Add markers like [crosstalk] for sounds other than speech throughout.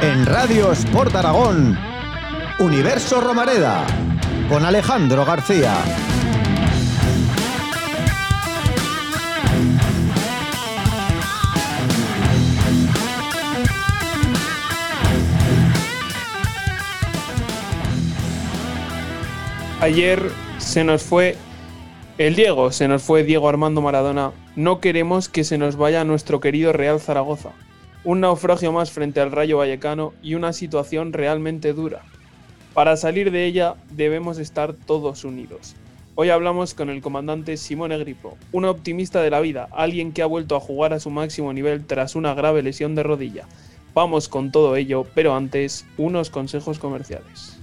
En Radio Sport Aragón, Universo Romareda, con Alejandro García. Ayer se nos fue el Diego, se nos fue Diego Armando Maradona. No queremos que se nos vaya nuestro querido Real Zaragoza. Un naufragio más frente al Rayo Vallecano y una situación realmente dura. Para salir de ella debemos estar todos unidos. Hoy hablamos con el comandante Simone Gripo, un optimista de la vida, alguien que ha vuelto a jugar a su máximo nivel tras una grave lesión de rodilla. Vamos con todo ello, pero antes, unos consejos comerciales.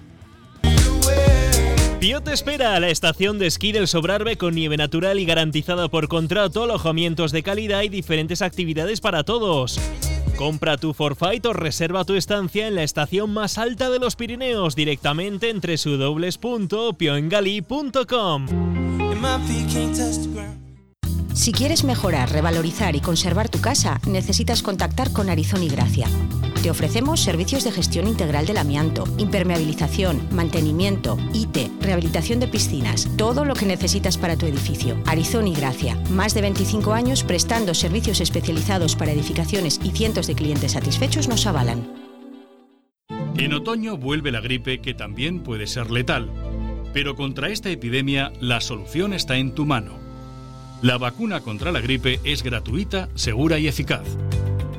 Pío te espera a la estación de esquí del Sobrarbe con nieve natural y garantizada por contrato, alojamientos de calidad y diferentes actividades para todos. Compra tu forfait o reserva tu estancia en la estación más alta de los Pirineos directamente en www.pioengali.com. Si quieres mejorar, revalorizar y conservar tu casa, necesitas contactar con Arizón y Gracia. Te ofrecemos servicios de gestión integral del amianto, impermeabilización, mantenimiento, IT, rehabilitación de piscinas, todo lo que necesitas para tu edificio. Arizón y Gracia, más de 25 años prestando servicios especializados para edificaciones y cientos de clientes satisfechos nos avalan. En otoño vuelve la gripe que también puede ser letal. Pero contra esta epidemia la solución está en tu mano. La vacuna contra la gripe es gratuita, segura y eficaz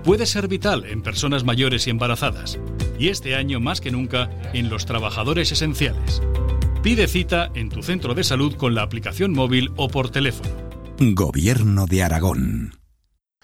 puede ser vital en personas mayores y embarazadas, y este año más que nunca en los trabajadores esenciales. Pide cita en tu centro de salud con la aplicación móvil o por teléfono. Gobierno de Aragón.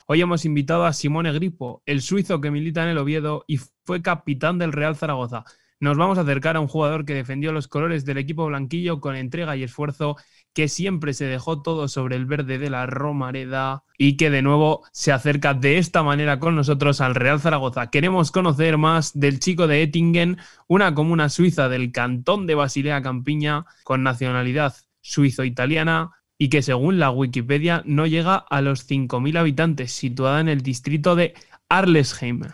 Hoy hemos invitado a Simone Gripo, el suizo que milita en el Oviedo y fue capitán del Real Zaragoza. Nos vamos a acercar a un jugador que defendió los colores del equipo blanquillo con entrega y esfuerzo que siempre se dejó todo sobre el verde de la Romareda y que de nuevo se acerca de esta manera con nosotros al Real Zaragoza. Queremos conocer más del chico de Ettingen, una comuna suiza del cantón de Basilea Campiña con nacionalidad suizo-italiana y que según la Wikipedia no llega a los 5.000 habitantes, situada en el distrito de Arlesheim.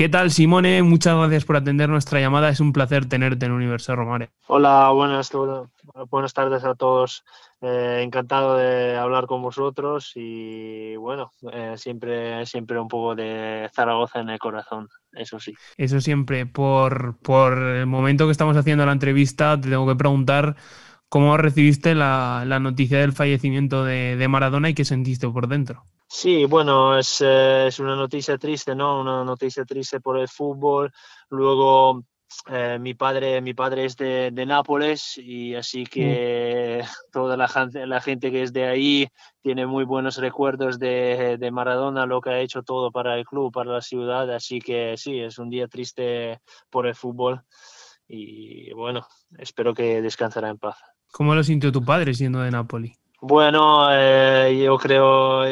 ¿Qué tal, Simone? Muchas gracias por atender nuestra llamada. Es un placer tenerte en Universo Romare. Hola, buenas, buenas tardes a todos. Eh, encantado de hablar con vosotros y bueno, eh, siempre, siempre un poco de Zaragoza en el corazón, eso sí. Eso siempre. Por, por el momento que estamos haciendo la entrevista, te tengo que preguntar cómo recibiste la, noticia del fallecimiento de, de Maradona y qué sentiste por dentro. Sí, bueno, es, eh, es, una noticia triste, ¿no? Una noticia triste por el fútbol. Luego, eh, mi, padre, mi padre es de, de, Nápoles y así que [laughs] toda la gente, la gente que es de ahí tiene muy buenos recuerdos de, de, Maradona, lo que ha hecho todo para el club, para la ciudad. Así que sí, es un día triste por el fútbol y bueno, espero que descansará en paz. ¿Cómo lo sintió tu padre siendo de Nápoles? Bueno, eh, yo creo,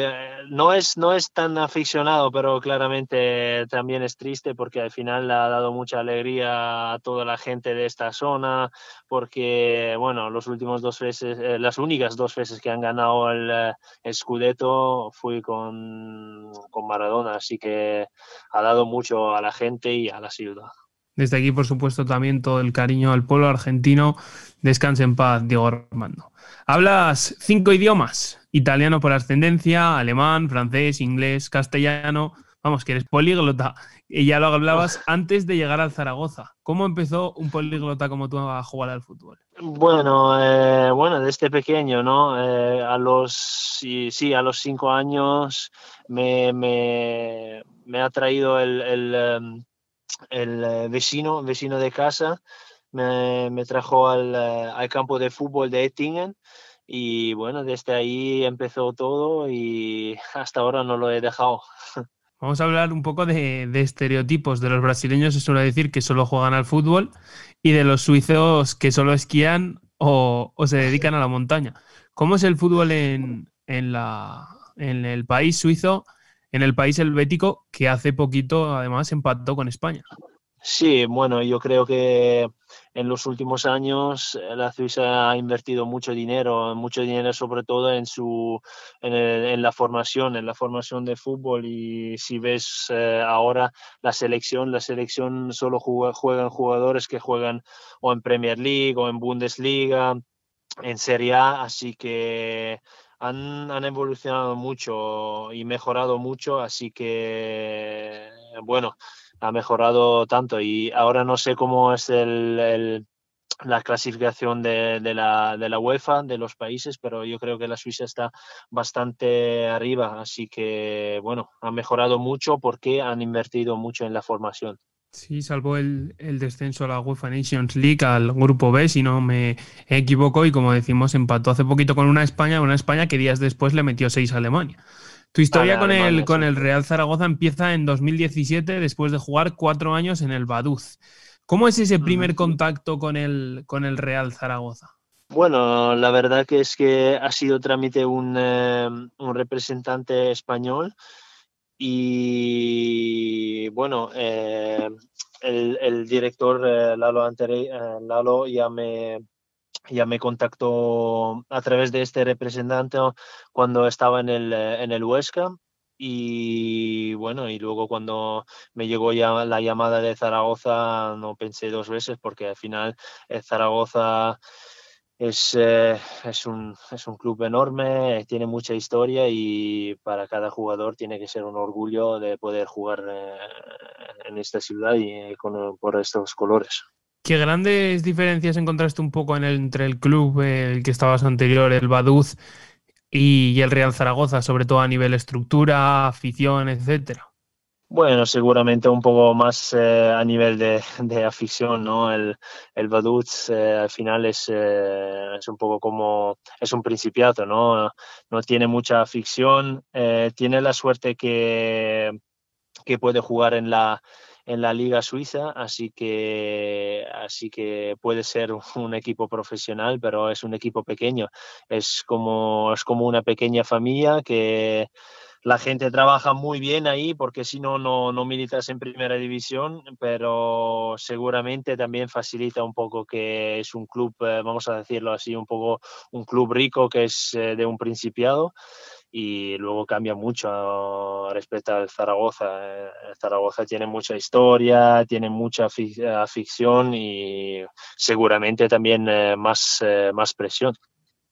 no, es, no es tan aficionado, pero claramente también es triste porque al final ha dado mucha alegría a toda la gente de esta zona, porque, bueno, los últimos dos veces, eh, las únicas dos veces que han ganado el, el Scudetto fui con, con Maradona, así que ha dado mucho a la gente y a la ciudad. Desde aquí, por supuesto, también todo el cariño al pueblo argentino. Descanse en paz, Diego Armando. Hablas cinco idiomas: italiano por ascendencia, alemán, francés, inglés, castellano. Vamos, que eres políglota. Y ya lo hablabas antes de llegar al Zaragoza. ¿Cómo empezó un políglota como tú a jugar al fútbol? Bueno, eh, bueno, desde pequeño, ¿no? Eh, a los, sí, sí, a los cinco años me, me, me ha traído el, el em, el eh, vecino, vecino de casa, me, me trajo al, eh, al, campo de fútbol de Ettingen y bueno, desde ahí empezó todo y [laughs] hasta ahora no lo he dejado. Vamos a hablar un poco de, estereotipos. De los brasileños se suele decir que solo juegan al fútbol y de los suizos que solo esquían o, o se dedican a la montaña. ¿Cómo es el fútbol en, en, la, en el país suizo? en el país helvético que hace poquito además empató con España. Sí, bueno, yo creo que en los últimos años eh, la Suiza ha invertido mucho dinero, mucho dinero sobre todo en su en, la formación, en la formación de fútbol. Y si ves eh, ahora la selección, la selección solo juegan jugadores que juegan o en Premier League o en Bundesliga, en Serie A, así que han, evolucionado mucho y mejorado mucho, así que bueno, ha mejorado tanto y ahora no sé cómo es el, la clasificación de, de, la, de la UEFA, de los países, pero yo creo que la Suiza está bastante arriba, así que bueno, ha mejorado mucho porque han invertido mucho en la formación. Sí, salvó el, el, descenso a la UEFA Nations League al grupo B, si no me equivoco, y como decimos, empató hace poquito con una España, una España que días después le metió seis a Alemania. Tu historia con, el, con el Real Zaragoza empieza en 2017, después de jugar cuatro años en el Baduz. ¿Cómo es ese primer contacto con el, con el Real Zaragoza? Bueno, la verdad que es que ha sido trámite un, eh, un representante español y bueno, eh, el, director eh, Lalo, Anteri, eh, Lalo ya me, ya me contactó a través de este representante cuando estaba en el, en el Huesca y bueno, y luego cuando me llegó ya la llamada de Zaragoza no pensé dos veces porque al final Zaragoza es, eh, es, un, es un club enorme, tiene mucha historia y para cada jugador tiene que ser un orgullo de poder jugar eh, en esta ciudad y con, por estos colores. ¿Qué grandes diferencias encontraste un poco en el, entre el club, el que estabas anterior, el Baduz, y el Real Zaragoza, sobre todo a nivel estructura, afición, etcétera? Bueno, seguramente un poco más eh, a nivel de, afición, ¿no? El, el eh, al final es, eh, es un poco como, es un principiato, ¿no? No tiene mucha afición, tiene la suerte que, que puede jugar en la, en la liga suiza, así que, así que puede ser [laughs] un equipo profesional, pero es un equipo pequeño. Es como, es como una pequeña familia que la gente trabaja muy bien ahí porque si no, no militas en primera división, pero seguramente también facilita un poco que es un club, eh, vamos a decirlo así, un poco un club rico que es eh, de un principiado y luego cambia mucho respecto al Zaragoza. Eh, Zaragoza tiene mucha historia, tiene mucha afición y seguramente también más, más presión.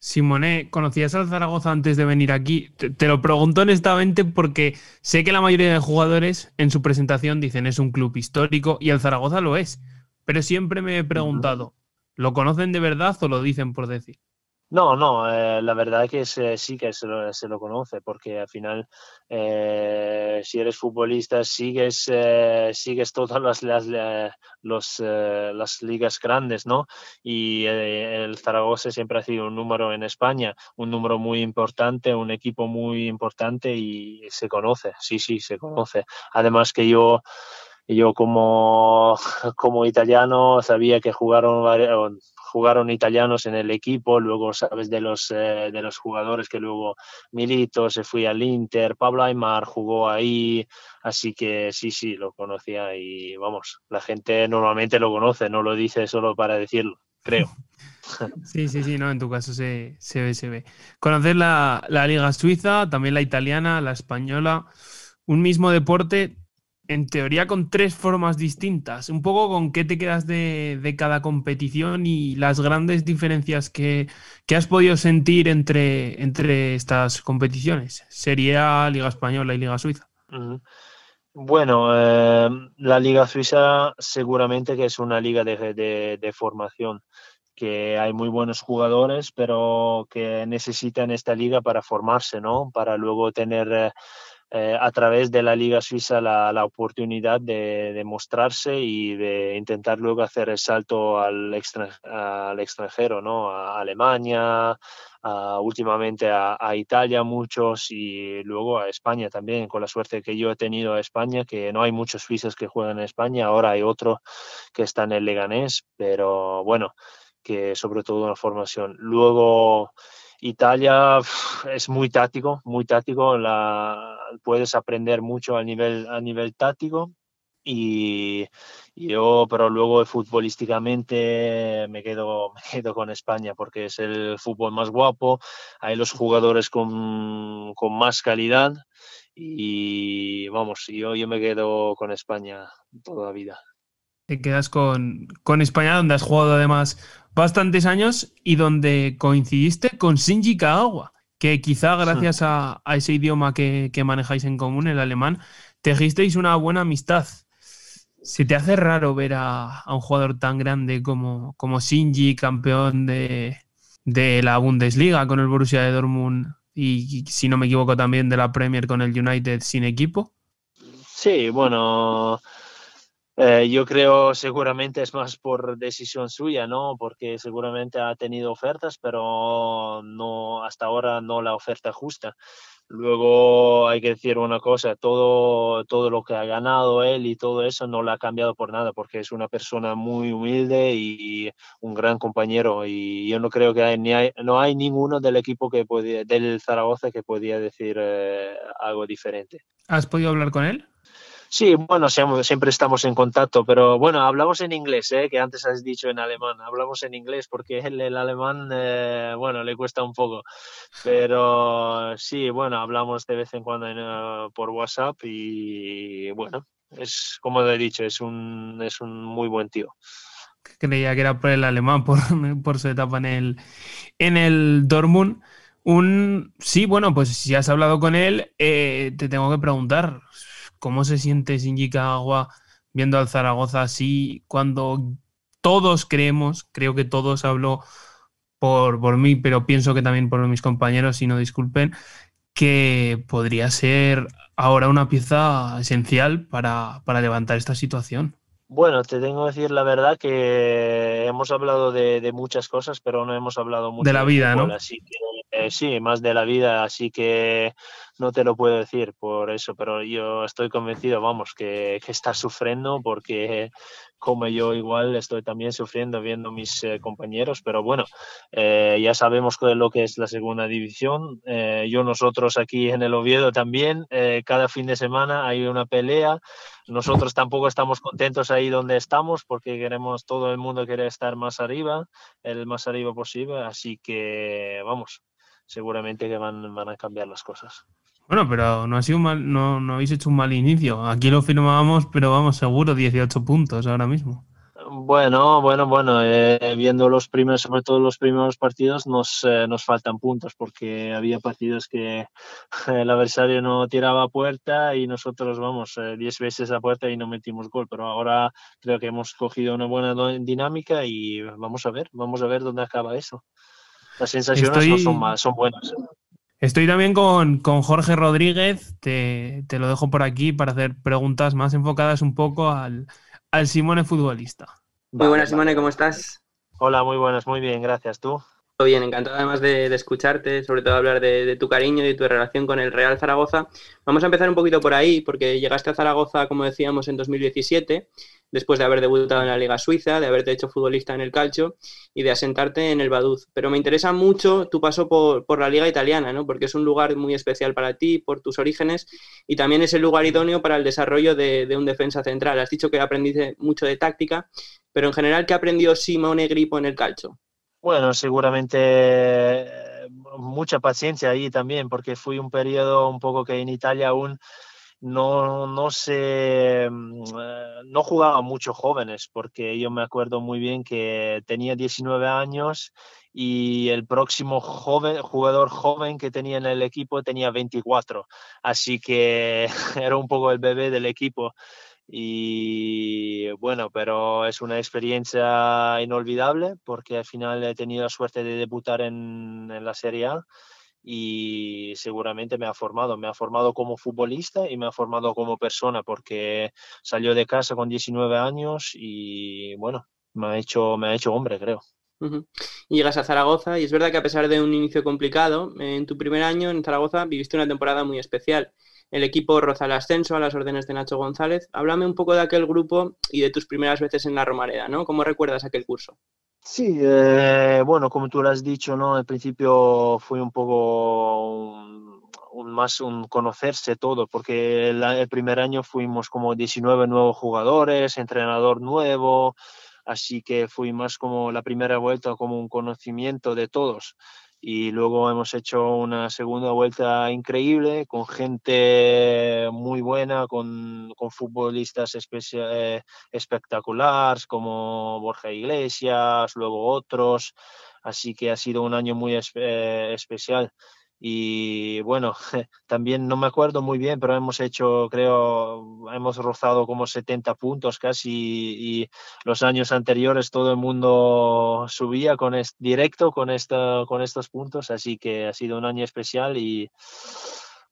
Simone, ¿conocías al Zaragoza antes de venir aquí? Te, lo pregunto honestamente porque sé que la mayoría de jugadores en su presentación dicen es un club histórico y el Zaragoza lo es. Pero siempre me he preguntado, ¿lo conocen de verdad o lo dicen por decir? No, no, eh, la verdad es que sí que se lo, se lo, conoce, porque al final, eh, si eres futbolista, sigues, eh, sigues todas las, las, los, las ligas grandes, ¿no? Y el Zaragoza siempre ha sido un número en España, un número muy importante, un equipo muy importante y se conoce, sí, sí, se conoce. Además que yo yo como, [laughs] como italiano sabía que jugaron jugaron italianos en el equipo, luego sabes de los, eh, de los jugadores que luego Milito se fue al Inter, Pablo Aymar jugó ahí, así que sí, sí, lo conocía y vamos, la gente normalmente lo conoce, no lo dice solo para decirlo, creo. [laughs] Sí, sí, sí, no, en tu caso se, se ve, se ve. Conocer la, la liga suiza, también la italiana, la española, un mismo deporte, en teoría con tres formas distintas. Un poco con qué te quedas de, cada competición y las grandes diferencias que, has podido sentir entre, entre estas competiciones. Sería Liga Española y Liga Suiza. Bueno, eh, la Liga Suiza seguramente que es una liga de, formación que hay muy buenos jugadores, pero que necesitan esta liga para formarse, ¿no? Para luego tener eh, a través de la Liga Suiza la, la oportunidad de, de, mostrarse y de intentar luego hacer el salto al, al extranjero, ¿no? A Alemania, a, últimamente a, a, Italia muchos y luego a España también, con la suerte que yo he tenido a España, que no hay muchos suizos que juegan en España, ahora hay otro que está en el Leganés, pero bueno, que sobre todo una formación. Luego Italia es muy táctico, muy táctico, la, puedes aprender mucho a nivel, a nivel táctico y, yo, pero luego futbolísticamente me quedo, [laughs] me quedo con España porque es el fútbol más guapo, hay los jugadores con, con más calidad y vamos, yo, yo me quedo con España toda la vida. Te quedas con, con España, donde has jugado además bastantes años y donde coincidiste con Shinji Kagawa, que quizá gracias a, a ese idioma que, que, manejáis en común, el alemán, tejisteis una buena amistad. ¿Se te hace raro ver a, a un jugador tan grande como, como Shinji, campeón de, de la Bundesliga con el Borussia de Dortmund y, si no me equivoco, también de la Premier con el United sin equipo? Sí, bueno, eh, yo creo seguramente es más por decisión suya, ¿no? Porque seguramente ha tenido ofertas, pero no hasta ahora no la oferta justa. Luego hay que decir una cosa, todo, todo lo que ha ganado él y todo eso no lo ha cambiado por nada, porque es una persona muy humilde y un gran compañero. Y yo no creo que hay, ni hay, no hay ninguno del equipo que podía, del Zaragoza que podía decir eh, algo diferente. ¿Has podido hablar con él? Sí, bueno, siempre estamos en contacto, pero bueno, hablamos en inglés, ¿eh? que antes has dicho en alemán. Hablamos en inglés porque el, el alemán, eh, bueno, le cuesta un poco. Pero sí, bueno, hablamos de vez en cuando uh, por WhatsApp y bueno, es como he dicho, es un, es un muy buen tío. Creía que era por el alemán, [laughs] por, por su etapa en el, en el Dortmund. Un, sí, bueno, pues si has hablado con él, eh, te tengo que preguntar, ¿Cómo se siente Shinji Kagawa viendo al Zaragoza así cuando todos creemos, creo que todos hablo por, por mí, pero pienso que también por mis compañeros, si no disculpen, que podría ser ahora una pieza esencial para, para levantar esta situación? Bueno, te tengo que decir la verdad que hemos hablado de, de muchas cosas, pero no hemos hablado mucho de la vida, fútbol, ¿no? Así que eh, sí, más de la vida, así que no te lo puedo decir por eso, pero yo estoy convencido, vamos, que, que está sufriendo porque como yo igual estoy también sufriendo viendo mis eh, compañeros, pero bueno, eh, ya sabemos lo que es la segunda división. Eh, yo nosotros aquí en el Oviedo también, cada fin de semana hay una pelea. Nosotros tampoco estamos contentos ahí donde estamos porque queremos, todo el mundo quiere estar más arriba, el más arriba posible, así que vamos, seguramente que van a cambiar las cosas. Bueno, pero no ha sido mal, no, no habéis hecho un mal inicio. Aquí lo firmábamos, pero vamos, seguro, 18 puntos ahora mismo. Bueno, bueno, bueno, eh, viendo los primeros, sobre todo los primeros partidos, nos, eh, nos faltan puntos porque había partidos que [laughs] el adversario no tiraba a puerta y nosotros vamos 10 eh, veces a puerta y no metimos gol, pero ahora creo que hemos cogido una buena dinámica y vamos a ver, vamos a ver dónde acaba eso. Las sensaciones Estoy... no son, mal, son buenas. Estoy también con, con Jorge Rodríguez, te, te, lo dejo por aquí para hacer preguntas más enfocadas un poco al, al Simone futbolista. Muy buenas, Simone, ¿cómo estás? Hola, muy buenas, muy bien, gracias. ¿Tú? Bien, encantado además de, escucharte, sobre todo hablar de, tu cariño y de tu relación con el Real Zaragoza. Vamos a empezar un poquito por ahí, porque llegaste a Zaragoza, como decíamos, en 2017 después de haber debutado en la Liga Suiza, de haberte hecho futbolista en el Calcio y de asentarte en el Baduz. Pero me interesa mucho tu paso por, la Liga Italiana, ¿no? porque es un lugar muy especial para ti, por tus orígenes, y también es el lugar idóneo para el desarrollo de, de un defensa central. Has dicho que aprendiste mucho de táctica, pero en general, ¿qué aprendió Simone Grippo en el Calcio? Bueno, seguramente mucha paciencia ahí también, porque fui un periodo un poco que en Italia aún no, no se no jugaba mucho jóvenes porque yo me acuerdo muy bien que tenía 19 años y el próximo joven, jugador joven que tenía en el equipo tenía 24 así que [laughs] era un poco el bebé del equipo y bueno, pero es una experiencia inolvidable porque al final he tenido la suerte de debutar en, en la Serie A y seguramente me ha formado, me ha formado como futbolista y me ha formado como persona porque salió de casa con 19 años y bueno, me ha hecho, me ha hecho hombre, creo. Llegas a Zaragoza y es verdad que a pesar de un inicio complicado, en tu primer año en Zaragoza viviste una temporada muy especial. El equipo roza el ascenso a las órdenes de Nacho González. Háblame un poco de aquel grupo y de tus primeras veces en la Romareda, ¿no? ¿Cómo recuerdas aquel curso? Sí, eh, bueno, como tú lo has dicho, ¿no? Al principio fue un poco un, más un conocerse todo, porque el, primer año fuimos como 19 nuevos jugadores, entrenador nuevo, así que fui más como la primera vuelta como un conocimiento de todos y luego hemos hecho una segunda vuelta increíble con gente muy buena, con, con futbolistas eh, espectaculares como Borja Iglesias, luego otros, así que ha sido un año muy eh, especial y bueno, [laughs] también no me acuerdo muy bien, pero hemos hecho, creo, hemos rozado como 70 puntos casi y los años anteriores todo el mundo subía con directo con, esta, con estos puntos, así que ha sido un año especial y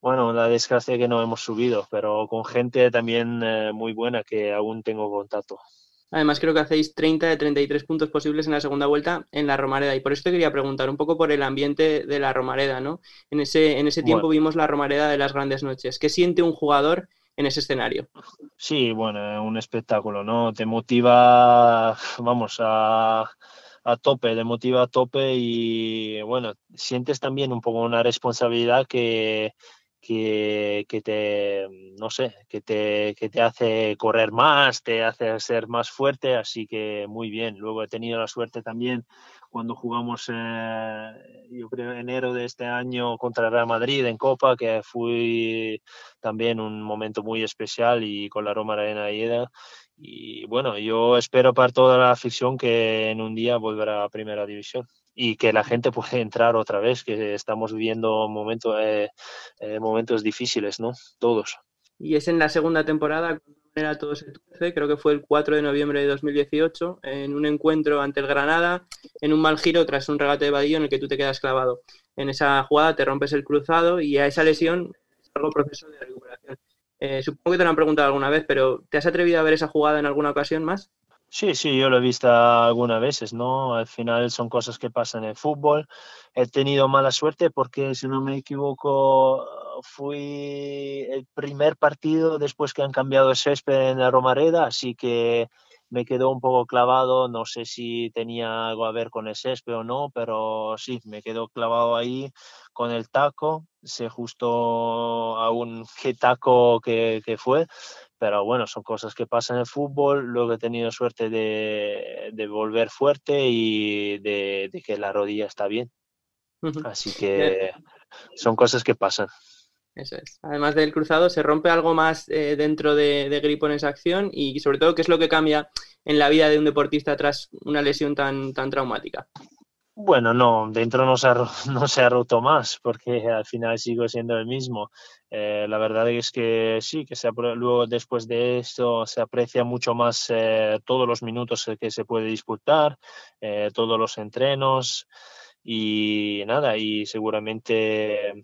bueno, la desgracia que no hemos subido, pero con gente también eh, muy buena que aún tengo contacto. Además, creo que hacéis 30 de 33 puntos posibles en la segunda vuelta en la Romareda. Y por eso te quería preguntar un poco por el ambiente de la Romareda, ¿no? En ese, en ese tiempo vimos la Romareda de las grandes noches. ¿Qué siente un jugador en ese escenario? Sí, bueno, un espectáculo, ¿no? Te motiva, vamos, a, a tope, te motiva a tope y, bueno, sientes también un poco una responsabilidad que que, te, no sé, que te, que te hace correr más, te hace ser más fuerte, así que muy bien. Luego he tenido la suerte también cuando jugamos, eh, yo creo, enero de este año contra Real Madrid en Copa, que fue también un momento muy especial y con la Roma Arena Ida. Y bueno, yo espero para toda la afición que en un día volverá a Primera División y que la gente puede [laughs] entrar otra vez, que estamos viviendo momentos, eh, eh, momentos difíciles, ¿no? Todos. Y es en la segunda temporada, era todo se creo que fue el 4 de noviembre de 2018, en un encuentro ante el Granada, en un mal giro tras un regate de vadillo en el que tú te quedas clavado. En esa jugada te rompes el cruzado y a esa lesión algo proceso de recuperación. Eh, supongo que te lo han preguntado alguna vez, pero ¿te has atrevido a ver esa jugada en alguna ocasión más? Sí, sí, yo lo he visto algunas veces, ¿no? Al final son cosas que pasan en el fútbol. He tenido mala suerte porque, si no me equivoco, fui el primer partido después que han cambiado el césped en la Romareda, así que me quedó un poco clavado. No sé si tenía algo a ver con el césped o no, pero sí, me quedó clavado ahí con el taco. Sé justo aún [laughs] qué taco que, que fue pero bueno, son cosas que pasan en el fútbol. Luego he tenido suerte de, de volver fuerte y de, que la rodilla está bien. Así que son cosas que pasan. Eso es. Además del cruzado, ¿se rompe algo más eh, dentro de, de, Gripo en esa acción? Y sobre todo, ¿qué es lo que cambia en la vida de un deportista tras una lesión tan, tan traumática? Bueno, no, dentro no se, ha, [laughs] no se ha roto más porque al final sigo siendo el mismo. Eh, la verdad es que sí, que se, luego después de esto se aprecia mucho más eh, todos los minutos que se puede disputar, todos los entrenos y nada, y seguramente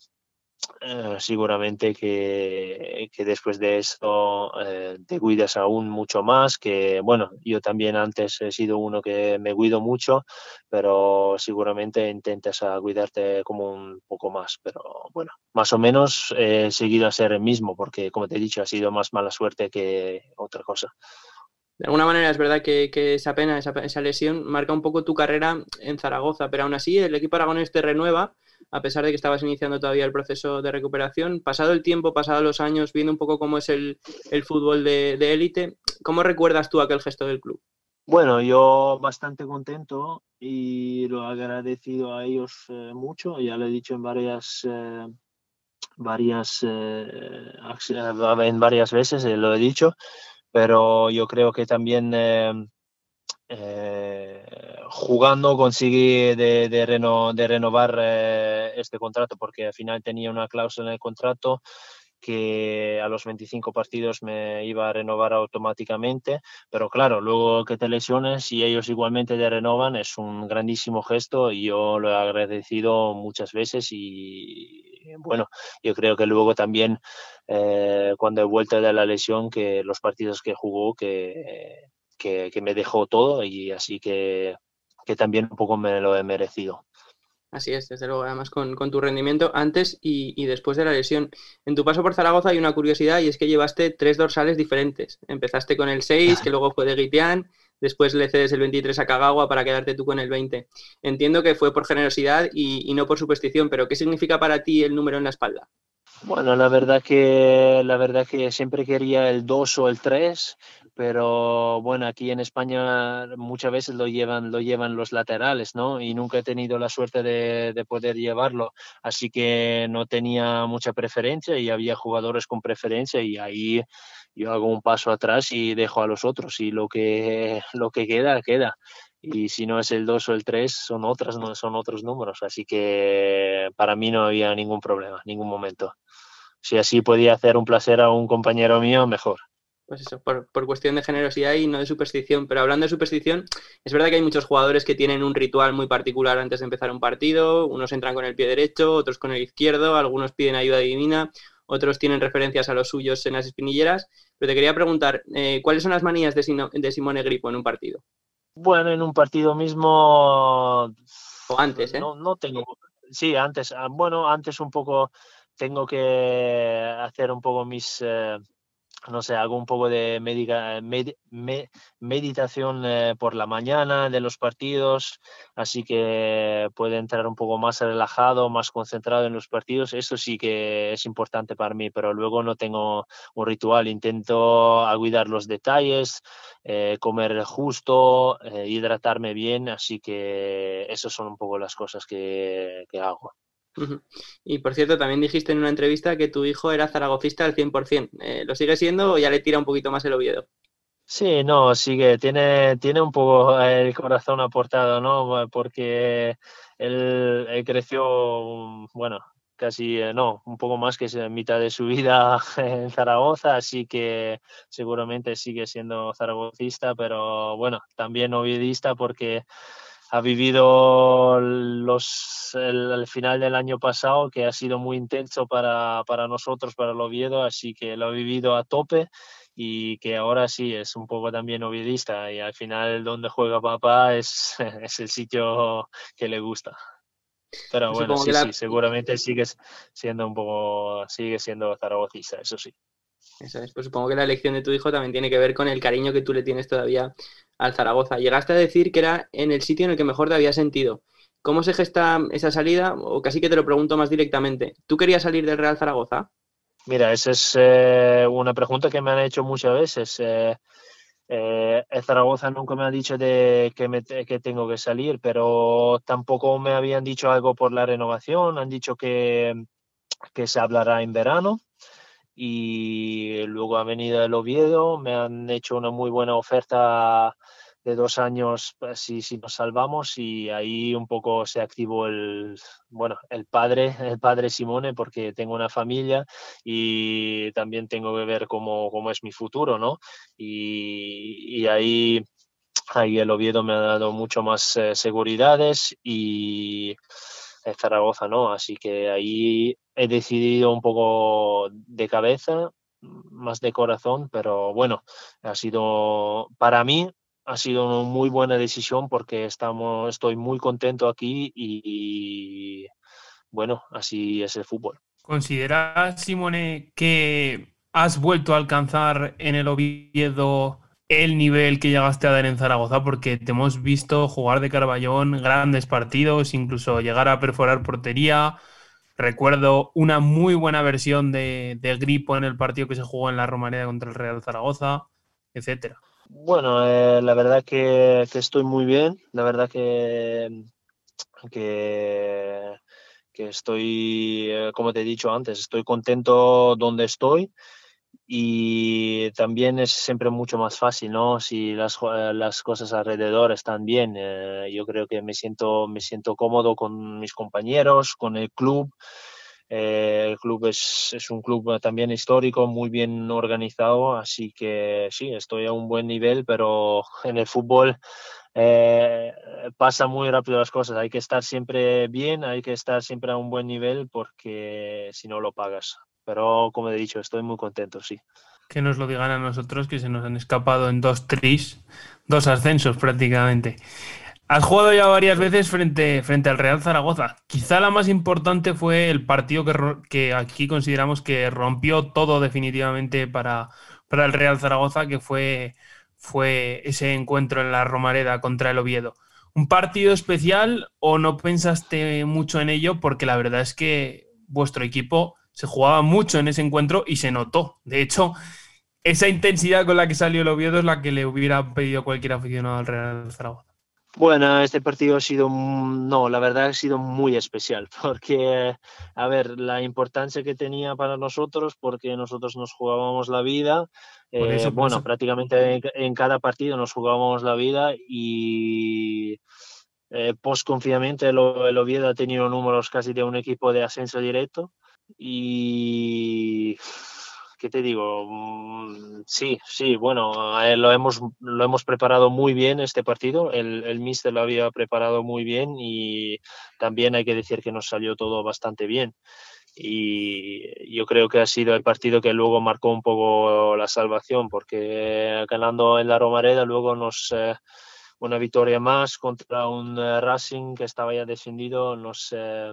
eh, seguramente que, que, después de eso eh, te cuidas aún mucho más, que bueno, yo también antes he sido uno que me cuido mucho, pero seguramente intentas a cuidarte como un poco más, pero bueno, más o menos he seguido a ser el mismo, porque como te he dicho, ha sido más mala suerte que otra cosa. De alguna manera es verdad que, esa pena, esa, esa, lesión, marca un poco tu carrera en Zaragoza, pero aún así el equipo aragonés te renueva a pesar de que estabas iniciando todavía el proceso de recuperación. Pasado el tiempo, pasados los años, viendo un poco cómo es el, fútbol de élite, ¿cómo recuerdas tú aquel gesto del club? Bueno, yo bastante contento y lo agradecido a ellos eh, mucho. Ya lo he dicho en varias, eh, varias, eh, en varias veces, lo he dicho, pero yo creo que también jugando conseguí de, de, renovar eh, este contrato porque al final tenía una cláusula en el contrato que a los 25 partidos me iba a renovar automáticamente, pero claro, luego que te lesiones y ellos igualmente te renovan es un grandísimo gesto y yo lo he agradecido muchas veces y bueno, yo creo que luego también eh, cuando he vuelto de la lesión que los partidos que jugó que, que, que me dejó todo y así que que también un poco me lo he merecido. Así es, desde luego, además con, tu rendimiento antes y, después de la lesión. En tu paso por Zaragoza hay una curiosidad y es que llevaste tres dorsales diferentes. Empezaste con el 6, que luego fue de Guitián, después le cedes el 23 a Kagawa para quedarte tú con el 20. Entiendo que fue por generosidad y, y no por superstición, pero ¿qué significa para ti el número en la espalda? Bueno, la verdad que la verdad que siempre quería el 2 o el 3, pero bueno, aquí en España muchas veces lo llevan, lo llevan los laterales, ¿no? Y nunca he tenido la suerte de, de, poder llevarlo, así que no tenía mucha preferencia y había jugadores con preferencia y ahí yo hago un paso atrás y dejo a los otros y lo que, [laughs] lo que queda, queda. Y si no es el 2 o el 3, son otras, son otros números. Así que para mí no había ningún problema, ningún momento. Si así podía hacer un placer a un compañero mío, mejor pues eso, por, por, cuestión de generosidad y no de superstición. Pero hablando de superstición, es verdad que hay muchos jugadores que tienen un ritual muy particular antes de empezar un partido. Unos entran con el pie derecho, otros con el izquierdo, algunos piden ayuda divina, otros tienen referencias a los suyos en las espinilleras. Pero te quería preguntar, eh, ¿cuáles son las manías de, Sino, de Simone Grippo en un partido? Bueno, en un partido mismo... O antes, ¿eh? No, no tengo... Sí, antes. ah, Bueno, antes un poco tengo que hacer un poco mis... Eh, no sé, hago un poco de meditación eh, por la mañana de los partidos, así que puede entrar un poco más relajado, más concentrado en los partidos. Eso sí que es importante para mí, pero luego no tengo un ritual. Intento cuidar los detalles, eh, comer justo, eh, hidratarme bien, así que esas son un poco las cosas que, que hago. Y por cierto, también dijiste en una entrevista que tu hijo era zaragocista al 100%. Eh, ¿Lo sigue siendo o ya le tira un poquito más el Oviedo? Sí, no, sigue, tiene, tiene un poco el corazón aportado, ¿no? Porque él, creció, bueno, casi, eh, no, un poco más que mitad de su vida [laughs] en Zaragoza, así que seguramente sigue siendo zaragocista, pero bueno, también oviedista porque ha vivido los, el, el, final del año pasado, que ha sido muy intenso para, para nosotros, para el Oviedo, así que lo ha vivido a tope y que ahora sí es un poco también oviedista y al final donde juega papá es, [laughs] es el sitio que le gusta. Pero bueno, sí, la... sí, seguramente sigue siendo un poco, sigue siendo zaragocista, eso sí. Eso es. Pues supongo que la elección de tu hijo también tiene que ver con el cariño que tú le tienes todavía al Zaragoza. Llegaste a decir que era en el sitio en el que mejor te había sentido. ¿Cómo se gesta esa salida? O casi que te lo pregunto más directamente. ¿Tú querías salir del Real Zaragoza? Mira, esa es eh, una pregunta que me han hecho muchas veces. Eh, eh, el Zaragoza nunca me ha dicho de que, me, que tengo que salir, pero tampoco me habían dicho algo por la renovación. Han dicho que, que se hablará en verano y luego ha venido el Oviedo, me han hecho una muy buena oferta de dos años pues, si, si nos salvamos y ahí un poco se activó el bueno el padre el padre Simone porque tengo una familia y también tengo que ver cómo, cómo es mi futuro no y, y ahí ahí el Oviedo me ha dado mucho más eh, seguridades y Zaragoza no así que ahí he decidido un poco de cabeza más de corazón pero bueno ha sido para mí ha sido una muy buena decisión porque estamos, estoy muy contento aquí y, y bueno, así es el fútbol. ¿Consideras, Simone, que has vuelto a alcanzar en el Oviedo el nivel que llegaste a dar en Zaragoza? Porque te hemos visto jugar de Carballón grandes partidos, incluso llegar a perforar portería. Recuerdo una muy buena versión de, Gripo en el partido que se jugó en la Romareda contra el Real Zaragoza, etcétera. Bueno, eh, la verdad que, que, estoy muy bien, la verdad que, que, que estoy, eh, como te he dicho antes, estoy contento donde estoy y también es siempre mucho más fácil, ¿no? Si las, las cosas alrededor están bien, eh, yo creo que me siento, me siento cómodo con mis compañeros, con el club. Eh, el club es, es, un club también histórico, muy bien organizado, así que sí, estoy a un buen nivel, pero [laughs] en el fútbol eh, pasa muy rápido las cosas. Hay que estar siempre bien, hay que estar siempre a un buen nivel porque si no lo pagas. Pero como he dicho, estoy muy contento, sí. Que nos lo digan a nosotros, que se nos han escapado en dos tris, dos ascensos prácticamente. Has jugado ya varias veces frente, frente al Real Zaragoza. Quizá la más importante fue el partido que, que aquí consideramos que rompió todo definitivamente para, para el Real Zaragoza, que fue, fue ese encuentro en la Romareda contra el Oviedo. ¿Un partido especial o no pensaste mucho en ello? Porque la verdad es que vuestro equipo se jugaba mucho en ese encuentro y se notó. De hecho, esa intensidad con la que salió el Oviedo es la que le hubiera pedido cualquier aficionado al Real Zaragoza. Bueno, este partido ha sido, no, la verdad ha sido muy especial, [laughs] porque, a ver, la importancia que tenía para nosotros, porque nosotros nos jugábamos la vida, eh, bueno, prácticamente en, cada partido nos jugábamos la vida y eh, post confinamiento el, el Oviedo ha tenido números casi de un equipo de ascenso directo y ¿qué te digo? Mm, sí, sí, bueno, lo hemos, lo hemos preparado muy bien este partido. El, el Mister lo había preparado muy bien y también hay que decir que nos salió todo bastante bien. Y yo creo que ha sido el partido que luego marcó un poco la salvación, porque ganando en la Romareda luego nos. Eh, una victoria más contra un eh, Racing que estaba ya descendido nos, eh,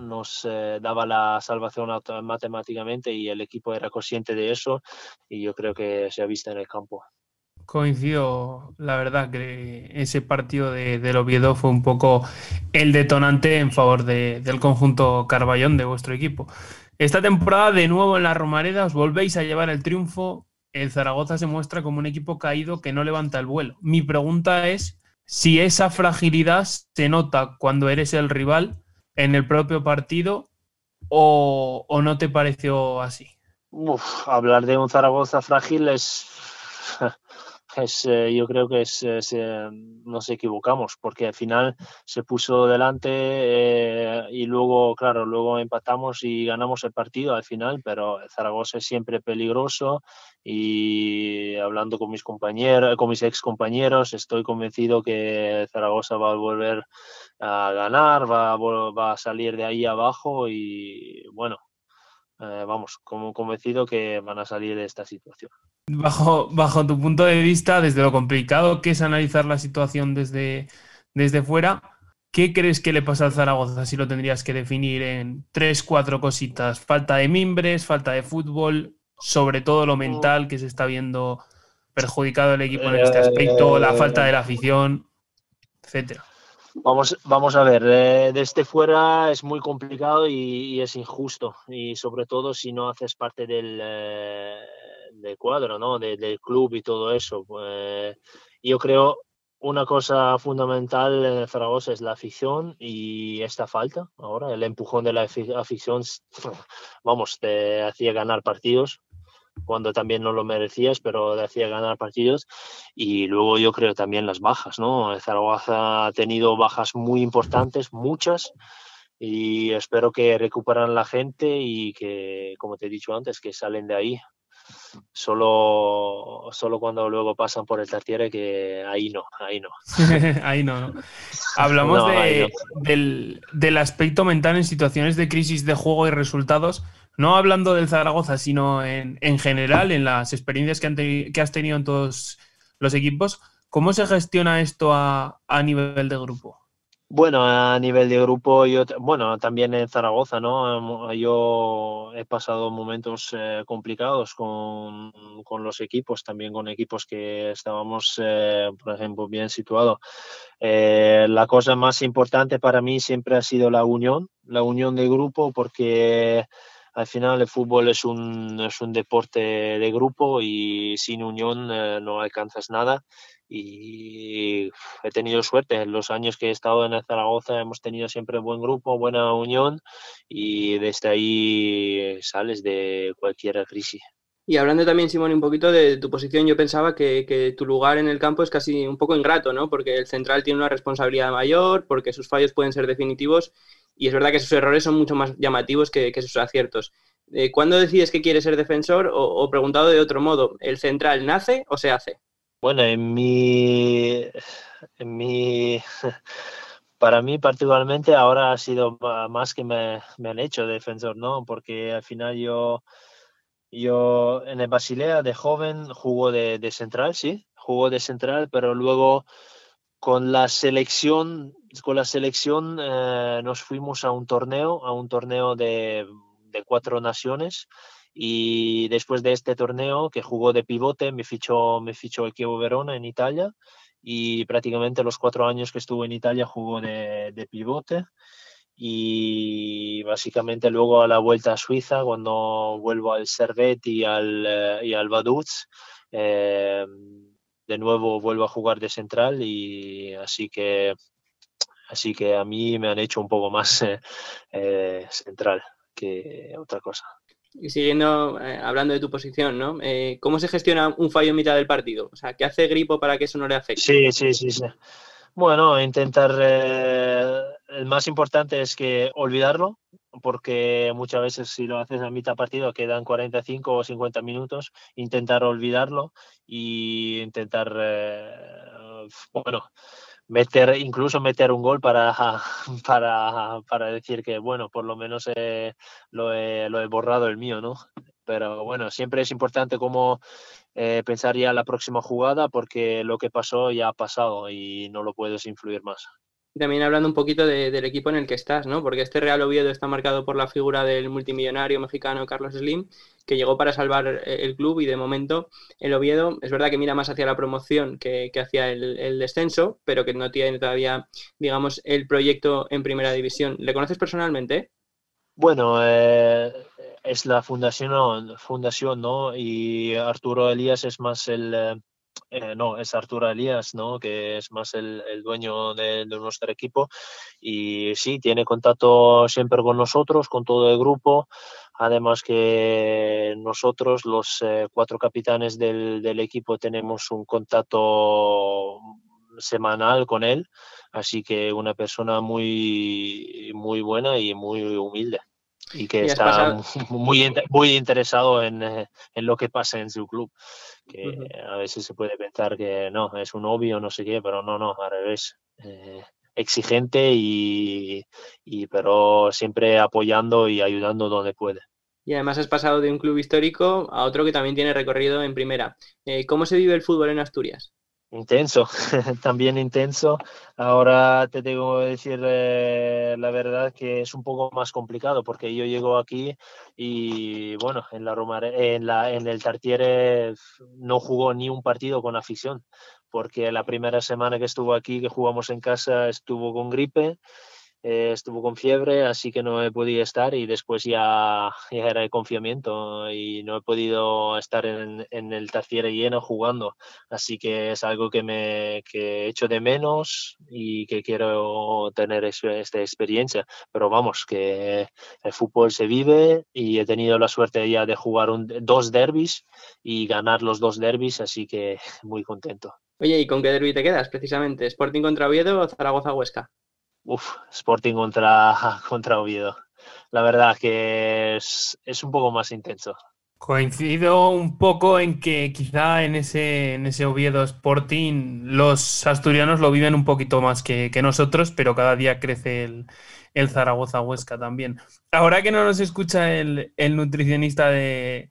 nos eh, daba la salvación matemáticamente y el equipo era consciente de eso y yo creo que se ha visto en el campo. Coincido, la verdad, que ese partido de, del Oviedo fue un poco el detonante en favor del conjunto Carballón de vuestro equipo. Esta temporada, de nuevo en la Romareda, os volvéis a llevar el triunfo. El Zaragoza se muestra como un equipo caído que no levanta el vuelo. Mi pregunta es si esa fragilidad se nota cuando eres el rival en el propio partido o, no te pareció así? hablar de un Zaragoza frágil es, es eh, yo creo que es, eh, nos equivocamos porque al final se puso delante eh, y luego, claro, luego empatamos y ganamos el partido al final, pero Zaragoza es siempre peligroso y hablando con mis compañeros, con mis ex compañeros, estoy convencido que Zaragoza va a volver a ganar, va, va a salir de ahí abajo y bueno, eh, vamos, como convencido que van a salir de esta situación. Bajo, bajo tu punto de vista, desde lo complicado que es analizar la situación desde, desde fuera, ¿qué crees que le pasa al Zaragoza si lo tendrías que definir en tres, cuatro cositas? Falta de mimbres, falta de fútbol, sobre todo lo mental que se está viendo perjudicado el equipo en este aspecto, la falta de la afición, etcétera. Vamos, vamos a ver, desde fuera es muy complicado y, es injusto, y sobre todo si no haces parte del, eh, del cuadro, ¿no? del club y todo eso. Pues, yo creo una cosa fundamental en Zaragoza es la afición y esta falta ahora, el empujón de la afición, [laughs] vamos, te hacía ganar partidos cuando también no lo merecías, pero te hacía ganar partidos. Y luego yo creo también las bajas, ¿no? Zaragoza ha tenido bajas muy importantes, muchas, y espero que recuperan la gente y que, como te he dicho antes, que salen de ahí. Solo, solo cuando luego pasan por el Tartiere que ahí no, ahí no. [laughs] ahí no, Hablamos del, del aspecto mental en situaciones de crisis de juego y resultados no hablando del Zaragoza, sino en, general, en las experiencias que, que, has tenido en todos los equipos, ¿cómo se gestiona esto a, nivel de grupo? Bueno, a nivel de grupo, yo, bueno, también en Zaragoza, ¿no? Yo he pasado momentos eh, complicados con, los equipos, también con equipos que estábamos, eh, por ejemplo, bien situados. Eh, la cosa más importante para mí siempre ha sido la unión, la unión de grupo, porque al final el fútbol es un, es un deporte de grupo y sin unión eh, no alcanzas nada. Y he tenido suerte. En los años que he estado en Zaragoza hemos tenido siempre buen grupo, buena unión y desde ahí sales de cualquier crisis. Y hablando también, Simón, un poquito de tu posición, yo pensaba que, tu lugar en el campo es casi un poco ingrato, ¿no? Porque el central tiene una responsabilidad mayor, porque sus fallos pueden ser definitivos y es verdad que sus errores son mucho más llamativos que, sus aciertos. Eh, ¿Cuándo decides que quieres ser defensor? O, preguntado de otro modo, ¿el central nace o se hace? Bueno, en mi, en mi, [laughs] para mí particularmente ahora ha sido más que me, han hecho defensor, ¿no? Porque al final yo, yo en el Basilea de joven jugó de, central, sí, jugó de central, pero luego con la selección, con la selección eh, nos fuimos a un torneo, a un torneo de, cuatro naciones. Y después de este torneo que jugó de pivote me fichó, me fichó el Chievo Verona en Italia. Y prácticamente los cuatro años que estuvo en Italia jugó de, pivote y básicamente luego a la vuelta a Suiza, cuando vuelvo al Servet y al, eh, y al Vaduz, eh, de nuevo vuelvo a jugar de central y así que así que a mí me han hecho un poco más eh, central que otra cosa. Y siguiendo hablando de tu posición, ¿no? ¿Cómo se gestiona un fallo en mitad del partido? O sea, ¿qué hace Gripo para que eso no le afecte? Sí, sí, sí, sí. Bueno, intentar el más importante es que olvidarlo, porque muchas veces si lo haces a mitad partido quedan 45 o 50 minutos, intentar olvidarlo y intentar, eh, bueno, meter, incluso meter un gol para, [laughs] para, para decir que, bueno, por lo menos eh, lo, he, lo, he, borrado el mío, ¿no? Pero bueno, siempre es importante como eh, pensar ya la próxima jugada porque lo que pasó ya ha pasado y no lo puedes influir más también hablando un poquito del equipo en el que estás, ¿no? Porque este Real Oviedo está marcado por la figura del multimillonario mexicano Carlos Slim, que llegó para salvar eh, el club y de momento el Oviedo es verdad que mira más hacia la promoción que, hacia el, descenso, pero que no tiene todavía, digamos, el proyecto en primera división. ¿Le conoces personalmente? Bueno, eh, es la fundación, fundación, ¿no? Y Arturo Elías es más el eh, eh, no, es Arturo Elías, ¿no? que es más el, dueño de, nuestro equipo. Y sí, tiene contacto siempre con nosotros, con todo el grupo. Además que nosotros, los eh, cuatro capitanes del, del, equipo, tenemos un contacto semanal con él. Así que una persona muy, muy buena y muy humilde y que está [laughs] muy, muy interesado en, eh, en, lo que pasa en su club. Que a veces se puede pensar que no, es un obvio, no sé qué, pero no, no, al revés. Eh, exigente y, y, pero siempre apoyando y ayudando donde puede. Y además has pasado de un club histórico a otro que también tiene recorrido en primera. Eh, ¿Cómo se vive el fútbol en Asturias? Intenso, [laughs] también intenso. Ahora te tengo que decir eh, la verdad que es un poco más complicado porque yo llego aquí y bueno, en la, en, la en el Tartiere no jugó ni un partido con afición porque la primera semana que estuvo aquí, que jugamos en casa, estuvo con gripe eh, estuvo con fiebre, así que no he podido estar y después ya, [laughs] ya era el confiamiento y no he podido estar en, en el terciere lleno jugando. Así que es algo que me que echo de menos y que quiero tener esta experiencia. Pero vamos, que el fútbol se vive y he tenido la suerte ya de jugar dos derbis y ganar los dos derbis, así que [laughs] muy contento. Oye, ¿y con qué derby te quedas precisamente? ¿Sporting contra Oviedo o Zaragoza-Huesca? Uf, Sporting contra, [laughs] contra Oviedo. La verdad que es, un poco más intenso. Coincido un poco en que quizá en ese, en ese Oviedo Sporting los asturianos lo viven un poquito más que, nosotros, pero cada día crece el, el Zaragoza Huesca también. Ahora que no nos escucha el, nutricionista de,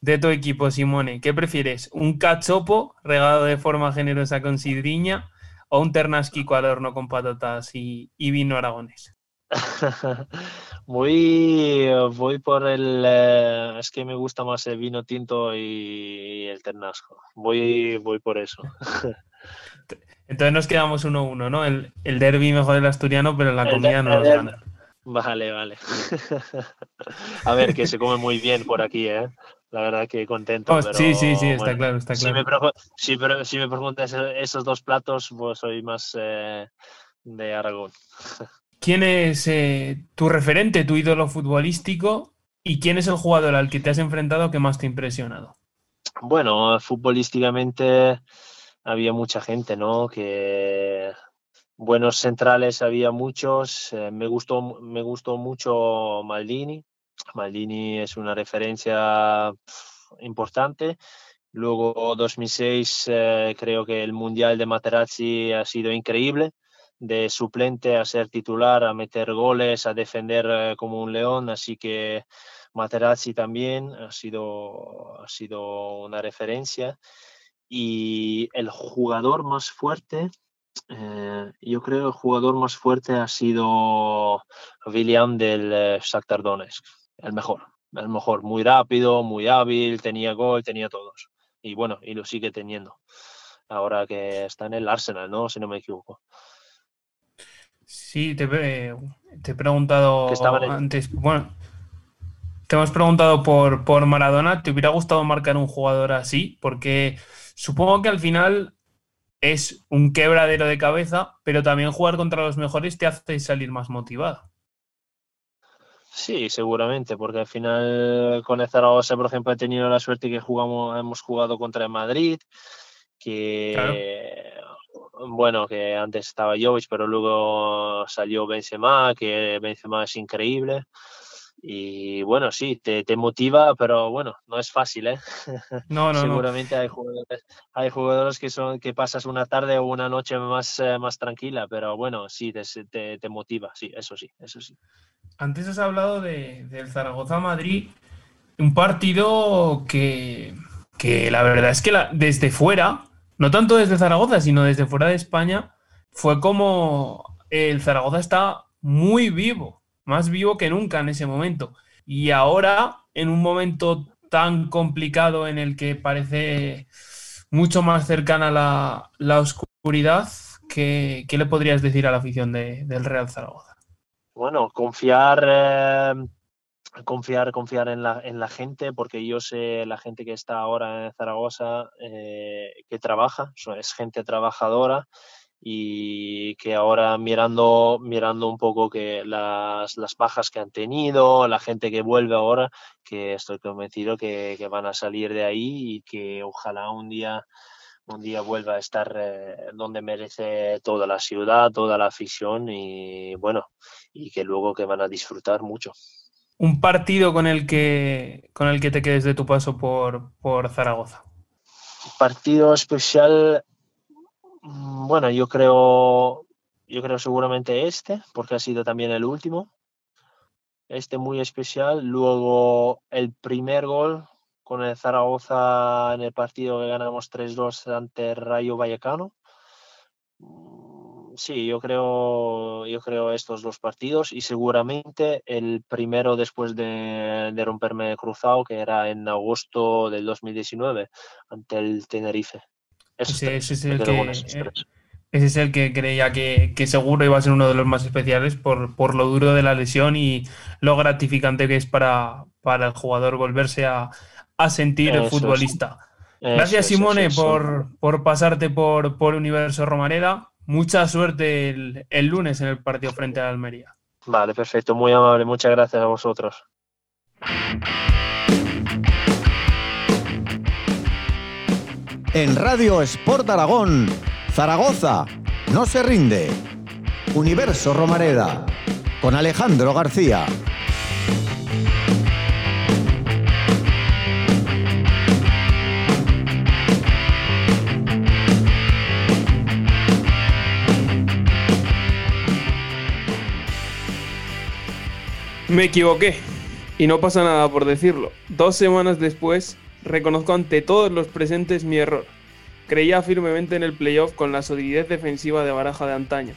de, tu equipo, Simone, ¿qué prefieres? ¿Un cachopo regado de forma generosa con sidriña o un ternasquico al horno con patatas y, vino aragonés? [laughs] voy, voy por el. Eh, es que me gusta más el vino tinto y el ternasco. Voy, voy por eso. Entonces nos quedamos uno a uno, ¿no? El, el derby mejor del asturiano, pero la comida no nos gana. Vale, vale. [laughs] a ver, que se come muy bien por aquí, ¿eh? La verdad que contento. Oh, sí, sí, sí, está claro, está claro. Si me, si, me preguntas esos dos platos, pues soy más eh, de Aragón. [laughs] ¿Quién es eh, tu referente, tu ídolo futbolístico y quién es el jugador al que te has enfrentado que más te ha impresionado? Bueno, futbolísticamente había mucha gente, ¿no? Que buenos centrales había muchos. Eh, me gustó, me gustó mucho Maldini Maldini es una referencia importante. Luego 2006 eh, creo que el Mundial de Materazzi ha sido increíble, de suplente a ser titular, a meter goles, a defender eh, como un león, así que Materazzi también ha sido, ha sido una referencia. Y el jugador más fuerte, eh, yo creo el jugador más fuerte ha sido William del Shakhtar Donetsk el mejor, el mejor, muy rápido, muy hábil, tenía gol, tenía todos. Y bueno, y lo sigue teniendo. Ahora que está en el Arsenal, ¿no? Si no me equivoco. Sí, te, te he preguntado antes. Bueno, te hemos preguntado por, por Maradona. ¿Te hubiera gustado marcar un jugador así? Porque supongo que al final es un quebradero de cabeza, pero también jugar contra los mejores te hace salir más motivado. Sí, seguramente, porque al final con el Zaragoza, por ejemplo, he tenido la suerte que jugamos, hemos jugado contra el Madrid, que bueno, que antes estaba Jovic, pero luego salió Benzema, que Benzema es increíble. Y bueno, sí, te, te, motiva, pero bueno, no es fácil, ¿eh? [laughs] No, no, Seguramente Hay, jugadores, hay jugadores que son que pasas una tarde o una noche más, eh, más tranquila, pero bueno, sí, te, te, motiva, sí, eso sí, eso sí. Antes has hablado de, del Zaragoza-Madrid, un partido que, que, la verdad es que la, desde fuera, no tanto desde Zaragoza, sino desde fuera de España, fue como el Zaragoza está muy vivo más vivo que nunca en ese momento. Y ahora, en un momento tan complicado en el que parece mucho más cercana la, la oscuridad, ¿qué, ¿qué, le podrías decir a la afición de, del Real Zaragoza? Bueno, confiar, eh, confiar, confiar en la, en la gente, porque yo sé la gente que está ahora en Zaragoza eh, que trabaja, es gente trabajadora y que ahora mirando, mirando un poco que las, las, bajas que han tenido, la gente que vuelve ahora, que estoy convencido que, que van a salir de ahí y que ojalá un día un día vuelva a estar eh, donde merece toda la ciudad, toda la afición y bueno, y que luego que van a disfrutar mucho. Un partido con el que con el que te quedes de tu paso por, por Zaragoza. Partido especial bueno, yo creo, yo creo seguramente este, porque ha sido también el último. Este muy especial. Luego el primer gol con el Zaragoza en el partido que ganamos 3-2 ante Rayo Vallecano. Mm, sí, yo creo, yo creo estos dos partidos y seguramente el primero después de, de romperme cruzado, que era en agosto del 2019 ante el Tenerife. Ese, es el que, eh, ese es el que creía que, seguro iba a ser uno de los más especiales por, por, lo duro de la lesión y lo gratificante que es para, para el jugador volverse a, a sentir futbolista. Gracias, Simone, por, por, pasarte por, por Universo Romareda. Mucha suerte el, el lunes en el partido frente a Almería. Vale, perfecto, muy amable. Muchas gracias a vosotros. En Radio Sport Aragón, Zaragoza, no se rinde. Universo Romareda, con Alejandro García. Me equivoqué. Y no pasa nada por decirlo. Dos semanas después reconozco ante todos los presentes mi error. Creía firmemente en el playoff con la solidez defensiva de baraja de antaño.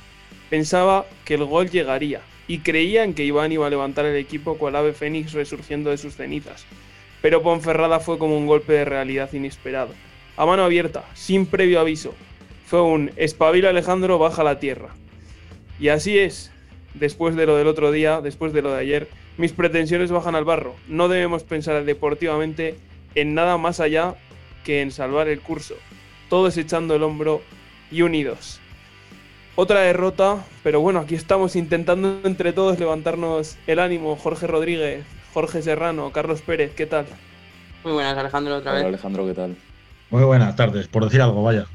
Pensaba que el gol llegaría y creía en que Iván iba a levantar el equipo el ave fénix resurgiendo de sus cenizas. Pero Ponferrada fue como un golpe de realidad inesperado. A mano abierta, sin previo aviso. Fue un espabila Alejandro, baja la tierra. Y así es. Después de lo del otro día, después de lo de ayer, mis pretensiones bajan al barro. No debemos pensar deportivamente en nada más allá que en salvar el curso, todos echando el hombro y unidos. Otra derrota, pero bueno, aquí estamos intentando entre todos levantarnos el ánimo. Jorge Rodríguez, Jorge Serrano, Carlos Pérez, ¿qué tal? Muy buenas, Alejandro, otra Hola, vez. Alejandro, ¿qué tal? Muy buenas tardes, por decir algo, vaya.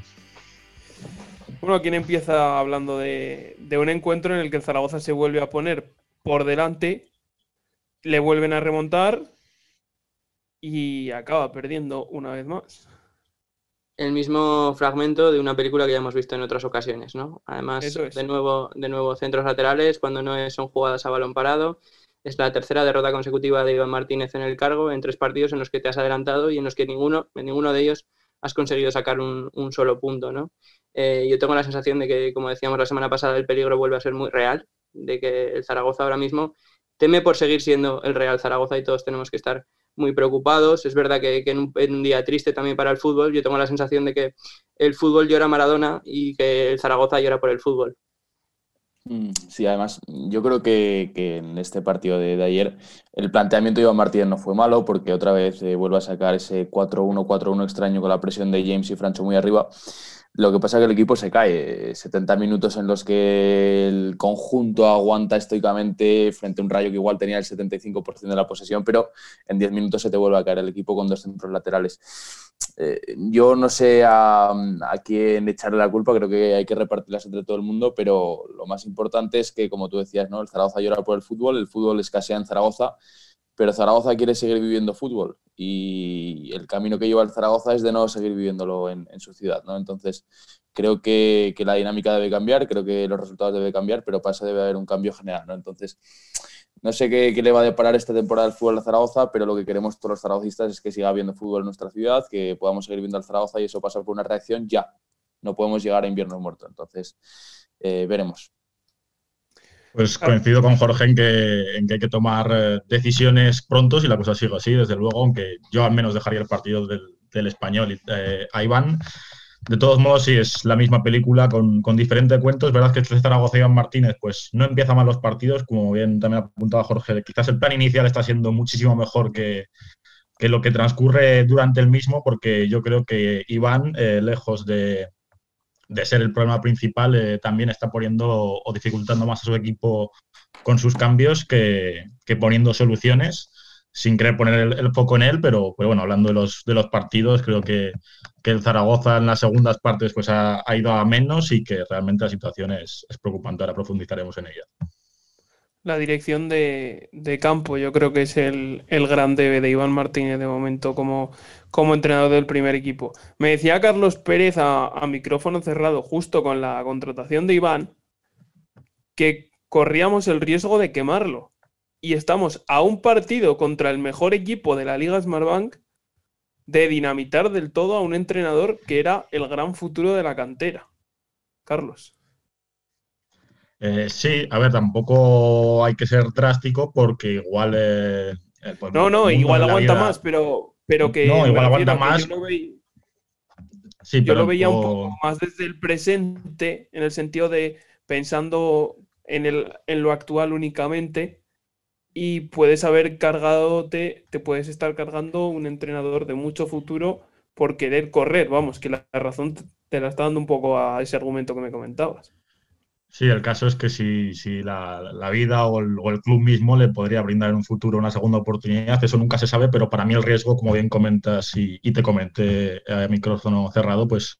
Bueno, ¿quién empieza hablando de, de un encuentro en el que el Zaragoza se vuelve a poner por delante, le vuelven a remontar y acaba perdiendo una vez más. El mismo fragmento de una película que ya hemos visto en otras ocasiones, ¿no? Además, de, nuevo, de nuevo centros laterales, cuando no son jugadas a balón parado. Es la tercera derrota consecutiva de Iván Martínez en el cargo en tres partidos en los que te has adelantado y en los que ninguno, en ninguno de ellos has conseguido sacar un, solo punto, ¿no? Eh, yo tengo la sensación de que, como decíamos la semana pasada, el peligro vuelve a ser muy real, de que el Zaragoza ahora mismo teme por seguir siendo el Real Zaragoza y todos tenemos que estar muy preocupados. Es verdad que, en, un, día triste también para el fútbol, yo tengo la sensación de que el fútbol llora Maradona y que el Zaragoza llora por el fútbol. Mm, sí, además, yo creo que, en este partido de, ayer el planteamiento de Iván Martínez no fue malo porque otra vez eh, vuelve a sacar ese 4-1, 4-1 extraño con la presión de James y Francho muy arriba. Lo que pasa es que el equipo se cae. 70 minutos en los que el conjunto aguanta estoicamente frente a un rayo que igual tenía el 75% de la posesión, pero en 10 minutos se te vuelve a caer el equipo con dos centros laterales. Eh, yo no sé a, quién echarle la culpa, creo que hay que repartirlas entre todo el mundo, pero lo más importante es que, como tú decías, ¿no? el Zaragoza llora por el fútbol, el fútbol escasea en Zaragoza, pero Zaragoza quiere seguir viviendo fútbol y el camino que lleva el Zaragoza es de no seguir viviéndolo en, su ciudad. ¿no? Entonces, creo que, la dinámica debe cambiar, creo que los resultados deben cambiar, pero para eso debe haber un cambio general. ¿no? Entonces, no sé qué, le va a deparar esta temporada el fútbol a Zaragoza, pero lo que queremos todos los zaragocistas es que siga habiendo fútbol en nuestra ciudad, que podamos seguir viendo al Zaragoza y eso pasa por una reacción ya. No podemos llegar a invierno muerto. Entonces, eh, veremos. Pues coincido con Jorge en que, en que hay que tomar eh, decisiones prontos y la cosa sigue así, desde luego, aunque yo al menos dejaría el partido del, español eh, a Iván. De todos modos, sí, es la misma película con, con diferentes cuentos. Es verdad que este Zaragoza Iván Martínez, pues no empieza mal los partidos, como bien también apuntaba Jorge. Quizás el plan inicial está siendo muchísimo mejor que, que lo que transcurre durante el mismo, porque yo creo que Iván, eh, lejos de, de ser el problema principal, eh, también está poniendo o dificultando más a su equipo con sus cambios que, poniendo soluciones, sin querer poner el, foco en él, pero, bueno, hablando de los, de los partidos, creo que, el Zaragoza en las segundas partes pues ha, ido a menos y que realmente la situación es, es preocupante. Ahora profundizaremos en ella la dirección de, campo. Yo creo que es el, el, gran debe de Iván Martínez de momento como, como entrenador del primer equipo. Me decía Carlos Pérez a, micrófono cerrado, justo con la contratación de Iván, que corríamos el riesgo de quemarlo. Y estamos a un partido contra el mejor equipo de la Liga Smartbank de dinamitar del todo a un entrenador que era el gran futuro de la cantera. Carlos. Eh, sí, a ver, tampoco hay que ser drástico porque igual. Eh, pues, no, no, igual aguanta más, pero, pero que. No, igual aguanta más. Yo, lo, sí, yo lo veía un poco más desde el presente, en el sentido de pensando en, el, en lo actual únicamente. Y puedes haber cargado, te, te puedes estar cargando un entrenador de mucho futuro por querer correr. Vamos, que la razón te la está dando un poco a ese argumento que me comentabas. Sí, el caso es que si, si la, vida o el, club mismo le podría brindar en un futuro una segunda oportunidad, eso nunca se sabe, pero para mí el riesgo, como bien comentas y, te comenté a micrófono cerrado, pues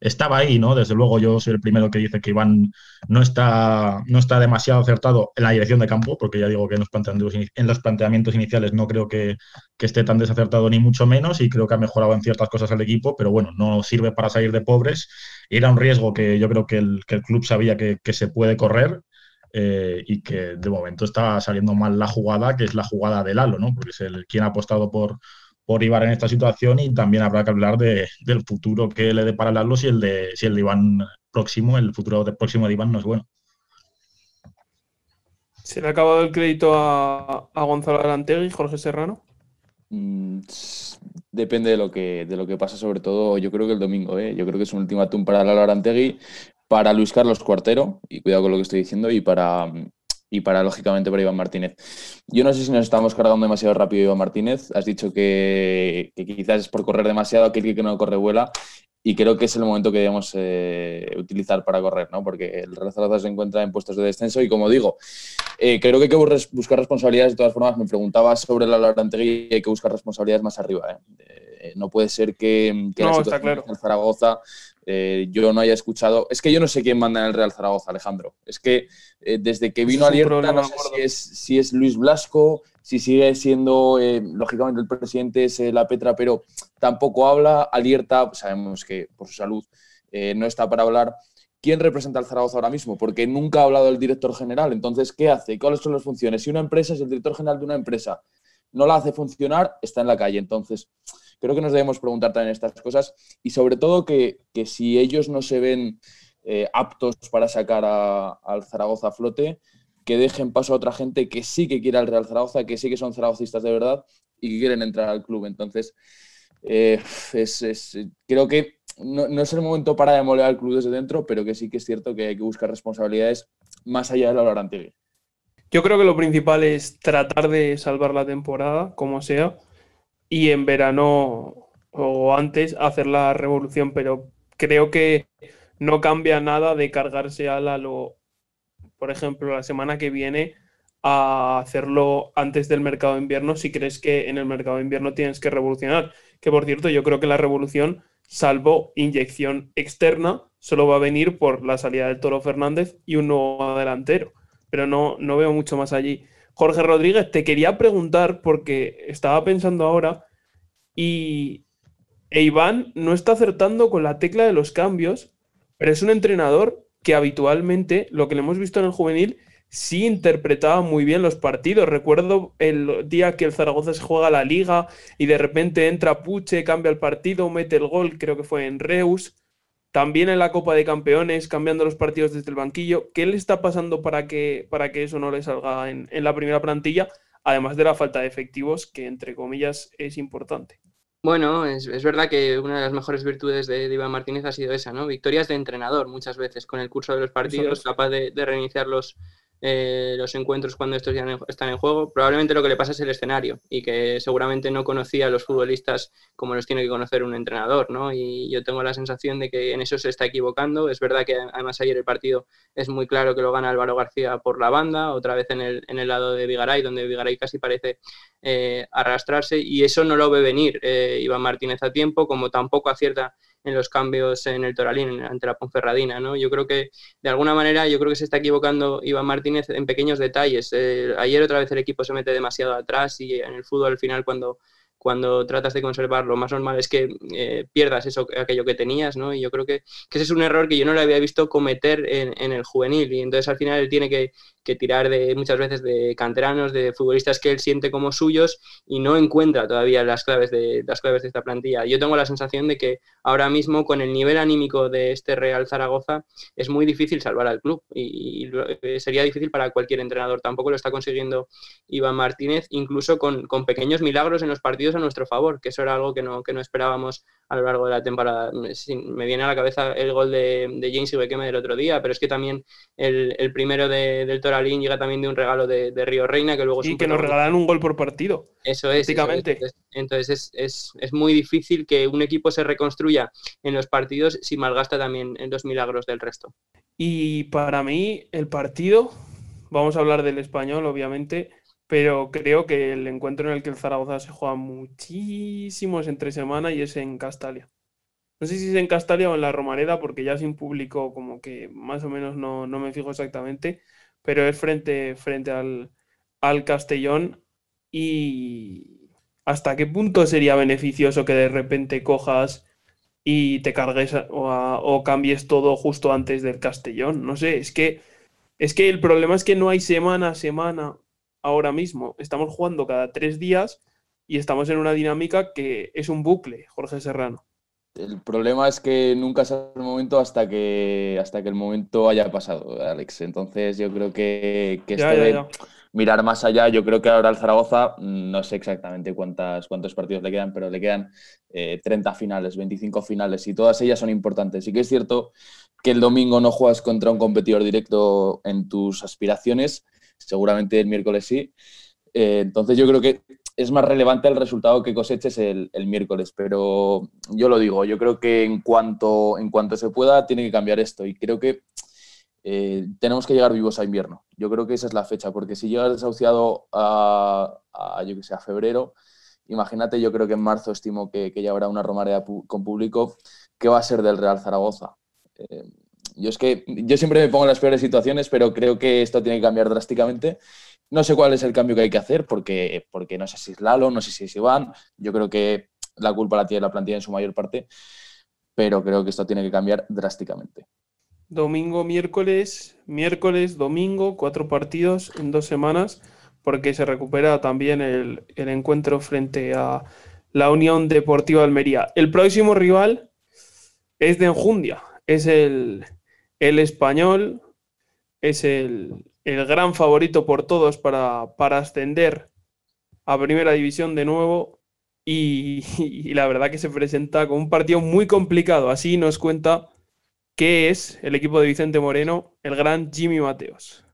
estaba ahí, ¿no? Desde luego yo soy el primero que dice que Iván no está, no está demasiado acertado en la dirección de campo, porque ya digo que en los planteamientos, en los planteamientos iniciales no creo que, esté tan desacertado ni mucho menos y creo que ha mejorado en ciertas cosas el equipo, pero bueno, no sirve para salir de pobres. Era un riesgo que yo creo que el, club sabía que, se puede correr, eh, y que de momento está saliendo mal la jugada, que es la jugada del Lalo, ¿no? Porque es el quien ha apostado por, por Iván en esta situación y también habrá que hablar de, del futuro que le depara el si el de si el de Iván próximo, el futuro de, próximo de Iván no es bueno. ¿Se le ha acabado el crédito a, a Gonzalo Arantegui Jorge Serrano? Mm, depende de lo que de lo que pasa, sobre todo yo creo que el domingo, ¿eh? yo creo que es un ultimátum para Lalo Arantegui, para Luis Carlos Cuartero, y cuidado con lo que estoy diciendo, y para, y para, lógicamente, para Iván Martínez. Yo no sé si nos estamos cargando demasiado rápido, Iván Martínez. Has dicho que, quizás es por correr demasiado, aquel que no corre vuela. Y creo que es el momento que debemos eh, utilizar para correr, ¿no? Porque el Real Zaragoza se encuentra en puestos de descenso y, como digo, eh, creo que hay que buscar responsabilidades de todas formas. Me preguntaba sobre la Laurantegui y hay que buscar responsabilidades más arriba. ¿eh? no puede ser que, que no, la situación en Zaragoza eh, yo no haya escuchado. Es que yo no sé quién manda en el Real Zaragoza, Alejandro. Es que eh, desde que vino Alierta, no sé si es, si es, Luis Blasco, si sigue siendo, eh, lógicamente, el presidente es la Petra, pero tampoco habla. Alierta, sabemos que por su salud no está para hablar. ¿Quién representa al Zaragoza ahora mismo? Porque nunca ha hablado el director general. Entonces, ¿qué hace? ¿Cuáles son las funciones? Si una empresa es el director general de una empresa, no la hace funcionar, está en la calle. Entonces, creo que nos debemos preguntar también estas cosas y sobre todo que, si ellos no se ven eh, aptos para sacar al Zaragoza a flote, que dejen paso a otra gente que sí que quiere al Real Zaragoza, que sí que son zaragocistas de verdad y que quieren entrar al club. Entonces, eh, creo que no, es el momento para demoler al club desde dentro, pero que sí que es cierto que hay que buscar responsabilidades más allá de la Lorantigui. Yo creo que lo principal es tratar de salvar la temporada, como sea, y en verano o antes hacer la revolución, pero creo que no cambia nada de cargarse a lo, por ejemplo, la semana que viene a hacerlo antes del mercado de invierno si crees que en el mercado de invierno tienes que revolucionar. Que por cierto, yo creo que la revolución, salvo inyección externa, solo va a venir por la salida del Toro Fernández y un nuevo delantero. Pero no, no veo mucho más allí. Jorge Rodríguez, te quería preguntar porque estaba pensando ahora y e Iván no está acertando con la tecla de los cambios, pero es un entrenador que habitualmente, lo que le hemos visto en el juvenil, sí interpretaba muy bien los partidos. Recuerdo el día que el Zaragoza se juega la liga y de repente entra Puche, cambia el partido, mete el gol, creo que fue en Reus. También en la Copa de Campeones, cambiando los partidos desde el banquillo. ¿Qué le está pasando para que, para que eso no le salga en, en la primera plantilla? Además de la falta de efectivos, que entre comillas es importante. Bueno, es, verdad que una de las mejores virtudes de, Iván Martínez ha sido esa, ¿no? Victorias de entrenador muchas veces con el curso de los partidos, capaz de, de reiniciar los, eh, los encuentros cuando estos ya están en juego. Probablemente lo que le pasa es el escenario y que seguramente no conocía a los futbolistas como los tiene que conocer un entrenador, ¿no? Y yo tengo la sensación de que en eso se está equivocando. Es verdad que además ayer el partido es muy claro que lo gana Álvaro García por la banda, otra vez en el, en el lado de Vigaray, donde Vigaray casi parece eh, arrastrarse y eso no lo ve venir eh, Iván Martínez a tiempo, como tampoco acierta en los cambios en el Toralín ante la Ponferradina, ¿no? Yo creo que de alguna manera yo creo que se está equivocando Iván Martínez en pequeños detalles. Eh, ayer otra vez el equipo se mete demasiado atrás y en el fútbol al final cuando cuando tratas de conservar, lo más normal es que eh, pierdas eso, aquello que tenías, ¿no? Y yo creo que, ese es un error que yo no le había visto cometer en, en el juvenil. Y entonces al final él tiene que, que tirar de muchas veces de canteranos, de futbolistas que él siente como suyos y no encuentra todavía las claves de las claves de esta plantilla. Yo tengo la sensación de que ahora mismo con el nivel anímico de este Real Zaragoza es muy difícil salvar al club y, sería difícil para cualquier entrenador. Tampoco lo está consiguiendo Iván Martínez, incluso con, con pequeños milagros en los partidos a nuestro favor, que eso era algo que no, que no esperábamos a lo largo de la temporada. Me viene a la cabeza el gol de, de James Ibequeme del otro día, pero es que también el, el primero de, del Toralín llega también de un regalo de, de Río Reina, que luego... Y que nos regalan un gol por partido. Eso es. Básicamente. Entonces, es, es, muy difícil que un equipo se reconstruya en los partidos si malgasta también en los milagros del resto. Y para mí, el partido, vamos a hablar del español, obviamente, pero creo que el encuentro en el que el Zaragoza se juega muchísimo es entre semana y es en Castalia. No sé si es en Castalia o en la Romareda, porque ya sin público como que más o menos no, me fijo exactamente, pero es frente, frente al, al Castellón y hasta qué punto sería beneficioso que de repente cojas y te cargues o, o cambies todo justo antes del Castellón. No sé, es que, es que el problema es que no hay semana a semana ahora mismo. Estamos jugando cada tres días y estamos en una dinámica que es un bucle, Jorge Serrano. El problema es que nunca es el momento hasta que, hasta que el momento haya pasado, Alex. Entonces yo creo que, que esto de mirar más allá, yo creo que ahora el Zaragoza, no sé exactamente cuántas, cuántos partidos le quedan, pero le quedan 30 eh, finales, 25 finales y todas ellas son importantes. Y que es cierto que el domingo no juegas contra un competidor directo en tus aspiraciones, seguramente el miércoles sí. Eh, entonces yo creo que es más relevante el resultado que coseches el, miércoles, pero yo lo digo, yo creo que en cuanto, en cuanto se pueda tiene que cambiar esto y creo que eh, tenemos que llegar vivos a invierno. Yo creo que esa es la fecha, porque si llegas desahuciado a, yo que sé, a febrero, imagínate, yo creo que en marzo estimo que, ya habrá una romareda con público, ¿qué va a ser del Real Zaragoza? Eh, yo es que yo siempre me pongo en las peores situaciones, pero creo que esto tiene que cambiar drásticamente. No sé cuál es el cambio que hay que hacer, porque, porque no sé si es Lalo, no sé si es Iván. Yo creo que la culpa la tiene la plantilla en su mayor parte, pero creo que esto tiene que cambiar drásticamente. Domingo, miércoles, miércoles, domingo, cuatro partidos en dos semanas, porque se recupera también el, el encuentro frente a la Unión Deportiva Almería. El próximo rival es de Enjundia, es el, el español es el, gran favorito por todos para, para, ascender a primera división de nuevo y, [laughs] la verdad que se presenta con un partido muy complicado. Así nos cuenta que es el equipo de Vicente Moreno, el gran Jimmy Mateos.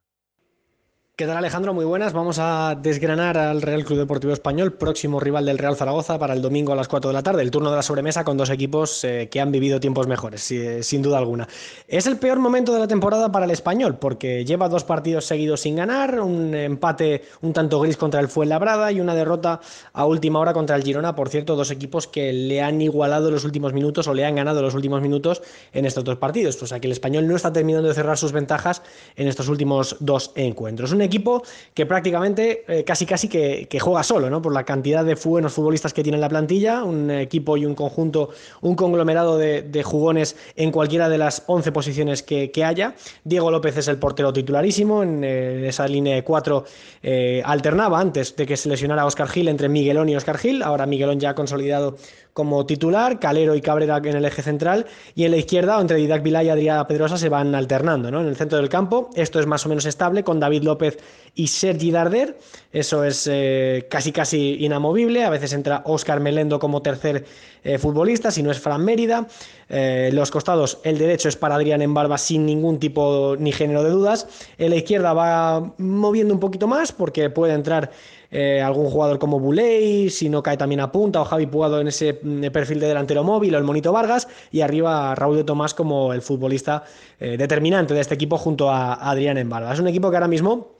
¿Qué tal Alejandro? Muy buenas. Vamos a desgranar al Real Club Deportivo Español, próximo rival del Real Zaragoza para el domingo a las 4 de la tarde, el turno de la sobremesa con dos equipos eh, que han vivido tiempos mejores, eh, sin duda alguna. Es el peor momento de la temporada para el Español porque lleva dos partidos seguidos sin ganar, un empate un tanto gris contra el Fuenlabrada y una derrota a última hora contra el Girona, por cierto, dos equipos que le han igualado los últimos minutos o le han ganado los últimos minutos en estos dos partidos. O sea que el Español no está terminando de cerrar sus ventajas en estos últimos dos encuentros equipo que prácticamente eh, casi casi que, juega solo, ¿no? Por la cantidad de buenos futbolistas que tiene en la plantilla, un equipo y un conjunto, un conglomerado de, jugones en cualquiera de las 11 posiciones que, haya. Diego López es el portero titularísimo, en, eh, esa línea de cuatro eh, alternaba antes de que se lesionara Oscar Gil entre Miguelón y Oscar Gil, ahora Miguelón ya ha consolidado como titular, Calero y Cabrera en el eje central, y en la izquierda, entre Didac Vilá y Adrián Pedrosa, se van alternando ¿no? en el centro del campo. Esto es más o menos estable con David López y Sergi Darder, eso es eh, casi casi inamovible. A veces entra Óscar Melendo como tercer eh, futbolista, si no es Fran Mérida. Eh, los costados, el derecho es para Adrián en barba sin ningún tipo ni género de dudas. En la izquierda va moviendo un poquito más porque puede entrar eh, algún jugador como Buley, si no cae también a punta, o Javi Puado en ese mm, perfil de delantero móvil, o el Monito Vargas, y arriba Raúl de Tomás como el futbolista eh, determinante de este equipo junto a Adrián Embarga. Es un equipo que ahora mismo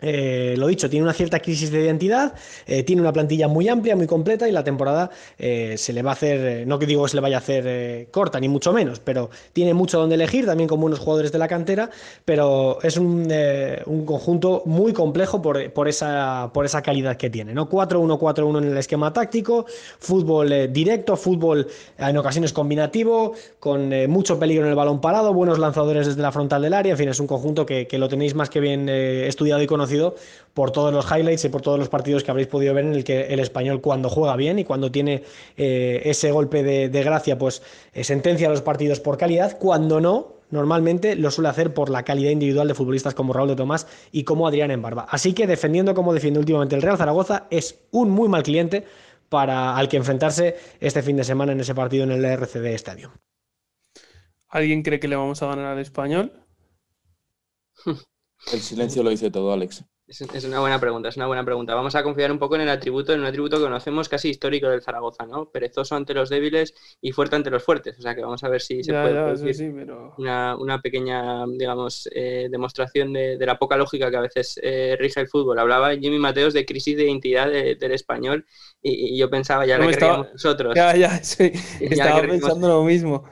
eh, lo dicho, tiene una cierta crisis de identidad, eh, tiene una plantilla muy amplia, muy completa y la temporada eh, se le va a hacer, no que digo que se le vaya a hacer corta, ni mucho menos, pero tiene mucho donde elegir, también con buenos jugadores de la cantera, pero es un, conjunto muy complejo por, esa, calidad que tiene. ¿no? 4-1-4-1 en el esquema táctico, fútbol directo, fútbol en ocasiones combinativo, con mucho peligro en el balón parado, buenos lanzadores desde la frontal del área, en fin, es un conjunto que lo tenéis más que bien estudiado y conocido por todos los highlights y por todos los partidos que habréis podido ver en el que el español cuando juega bien y cuando tiene eh, ese golpe de, gracia, pues eh, sentencia a los partidos por calidad, cuando no, normalmente lo suele hacer por la calidad individual de futbolistas como Raúl de Tomás y como Adrián en Barba. Así que defendiendo como defiende últimamente el Real Zaragoza, es un muy mal cliente para al que enfrentarse este fin de semana en ese partido en el RCD Estadio. ¿Alguien cree que le vamos a ganar al español? [laughs] El silencio lo dice todo, Alex. Es, una buena pregunta, es una buena pregunta. Vamos a confiar un poco en el atributo, en un atributo que conocemos casi histórico del Zaragoza, ¿no? Perezoso ante los débiles y fuerte ante los fuertes. O sea que vamos a ver si se puede una, pequeña, digamos, eh, demostración de, la poca lógica que a veces eh, rige el fútbol. Hablaba Jimmy Mateos de crisis de identidad del español y, yo pensaba, ya lo que nosotros. Ya, ya, sí. [laughs] estaba pensando lo mismo.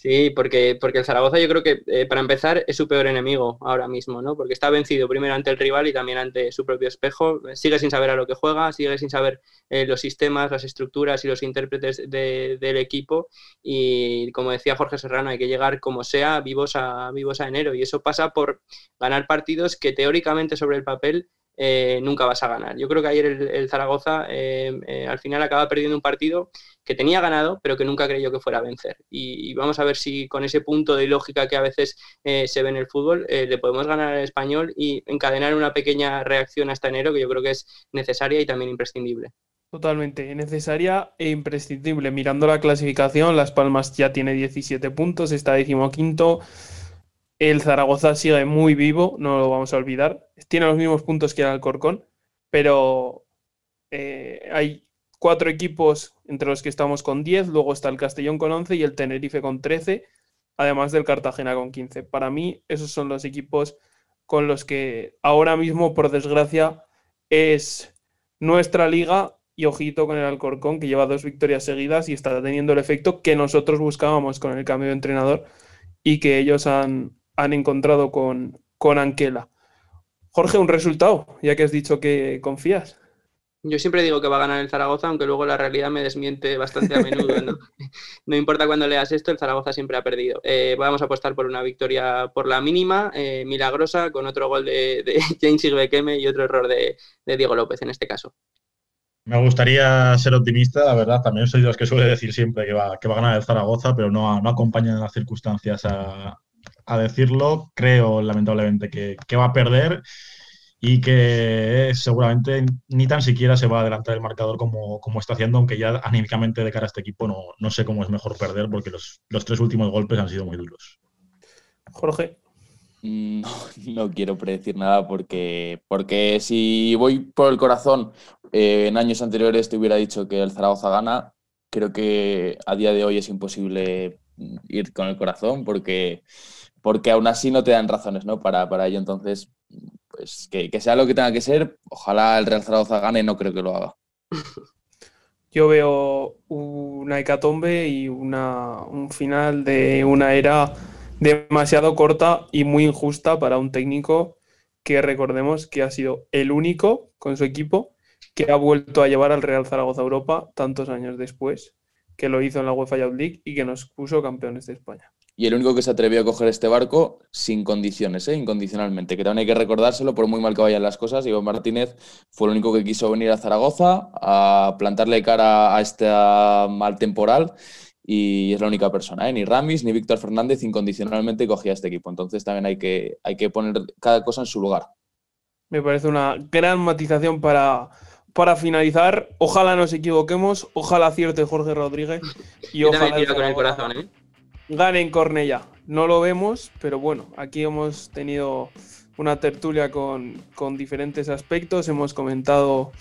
Sí, porque, porque el Zaragoza yo creo que eh, para empezar es su peor enemigo ahora mismo, ¿no? Porque está vencido primero ante el rival y también ante su propio espejo. Sigue sin saber a lo que juega, sigue sin saber eh, los sistemas, las estructuras y los intérpretes del equipo. Y como decía Jorge Serrano, hay que llegar como sea vivos a, vivos a enero. Y eso pasa por ganar partidos que teóricamente sobre el papel eh, nunca vas a ganar. Yo creo que ayer el, Zaragoza eh, eh, al final acaba perdiendo un partido que tenía ganado, pero que nunca creyó que fuera a vencer. Y, vamos a ver si con ese punto de lógica que a veces se ve en el fútbol, le podemos ganar al español y encadenar una pequeña reacción hasta enero que yo creo que es necesaria y también imprescindible. Totalmente, necesaria e imprescindible. Mirando la clasificación, Las Palmas ya tiene 17 puntos, está decimoquinto. El Zaragoza sigue muy vivo, no lo vamos a olvidar. Tiene los mismos puntos que el Alcorcón, pero eh, hay cuatro equipos entre los que estamos con 10, luego está el Castellón con 11 y el Tenerife con 13, además del Cartagena con 15. Para mí, esos son los equipos con los que ahora mismo, por desgracia, es nuestra liga y ojito con el Alcorcón, que lleva dos victorias seguidas y está teniendo el efecto que nosotros buscábamos con el cambio de entrenador y que ellos han, han encontrado con, con Anquela. Jorge, un resultado, ya que has dicho que confías. Yo siempre digo que va a ganar el Zaragoza, aunque luego la realidad me desmiente bastante a menudo. No, [laughs] importa cuando leas esto, el Zaragoza siempre ha perdido. Eh, vamos a apostar por una victoria por la mínima, eh, milagrosa, con otro gol de, de [laughs] James Igbekeme y otro error de, Diego López en este caso. Me gustaría ser optimista, la verdad. También soy de los que suele decir siempre que va, que va a ganar el Zaragoza, pero no, no acompañan las circunstancias a, a decirlo. Creo, lamentablemente, que, va a perder y que seguramente ni tan siquiera se va a adelantar el marcador como, como está haciendo, aunque ya anímicamente de cara a este equipo no, no sé cómo es mejor perder porque los, los tres últimos golpes han sido muy duros. Jorge. Mm, no, [laughs] no quiero predecir nada porque, porque si voy por el corazón, eh, en años anteriores te hubiera dicho que el Zaragoza gana. Creo que a día de hoy es imposible ir con el corazón porque, porque aún así no te dan razones ¿no? para, para ello. Entonces, pues que, que sea lo que tenga que ser, ojalá el Real Zaragoza gane, no creo que lo haga. [laughs] Yo veo una hecatombe y una, un final de una era demasiado corta y muy injusta para un técnico que recordemos que ha sido el único con su equipo que ha vuelto a llevar al Real Zaragoza a Europa tantos años después, que lo hizo en la UEFA Youth League y que nos puso campeones de España. Y el único que se atrevió a coger este barco sin condiciones, ¿eh? incondicionalmente, que también hay que recordárselo, por muy mal que vayan las cosas, Iván Martínez fue el único que quiso venir a Zaragoza a plantarle cara a este mal temporal y es la única persona. ¿eh? Ni Ramis ni Víctor Fernández incondicionalmente cogía este equipo. Entonces también hay que, hay que poner cada cosa en su lugar. Me parece una gran matización para, para finalizar. Ojalá nos equivoquemos, ojalá acierte Jorge Rodríguez y Yo ojalá con el corazón, ¿eh? Gane en Cornella. No lo vemos, pero bueno, aquí hemos tenido una tertulia con, con diferentes aspectos. Hemos comentado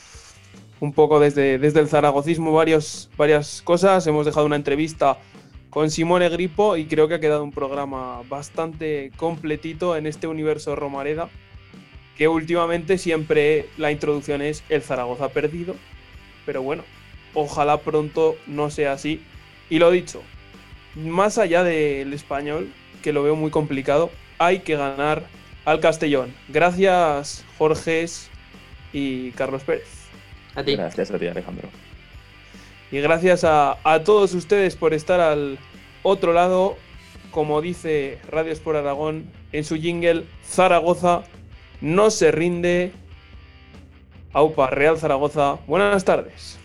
un poco desde, desde el zaragocismo varias cosas. Hemos dejado una entrevista con Simone Gripo y creo que ha quedado un programa bastante completito en este universo Romareda, que últimamente siempre la introducción es el Zaragoza perdido, pero bueno, ojalá pronto no sea así. Y lo dicho, más allá del español, que lo veo muy complicado, hay que ganar al Castellón. Gracias, Jorges y Carlos Pérez. A ti. Gracias a ti, Alejandro. Y gracias a, a todos ustedes por estar al otro lado. Como dice Radio Sport Aragón en su jingle, Zaragoza no se rinde. Aupa, Real Zaragoza. Buenas tardes.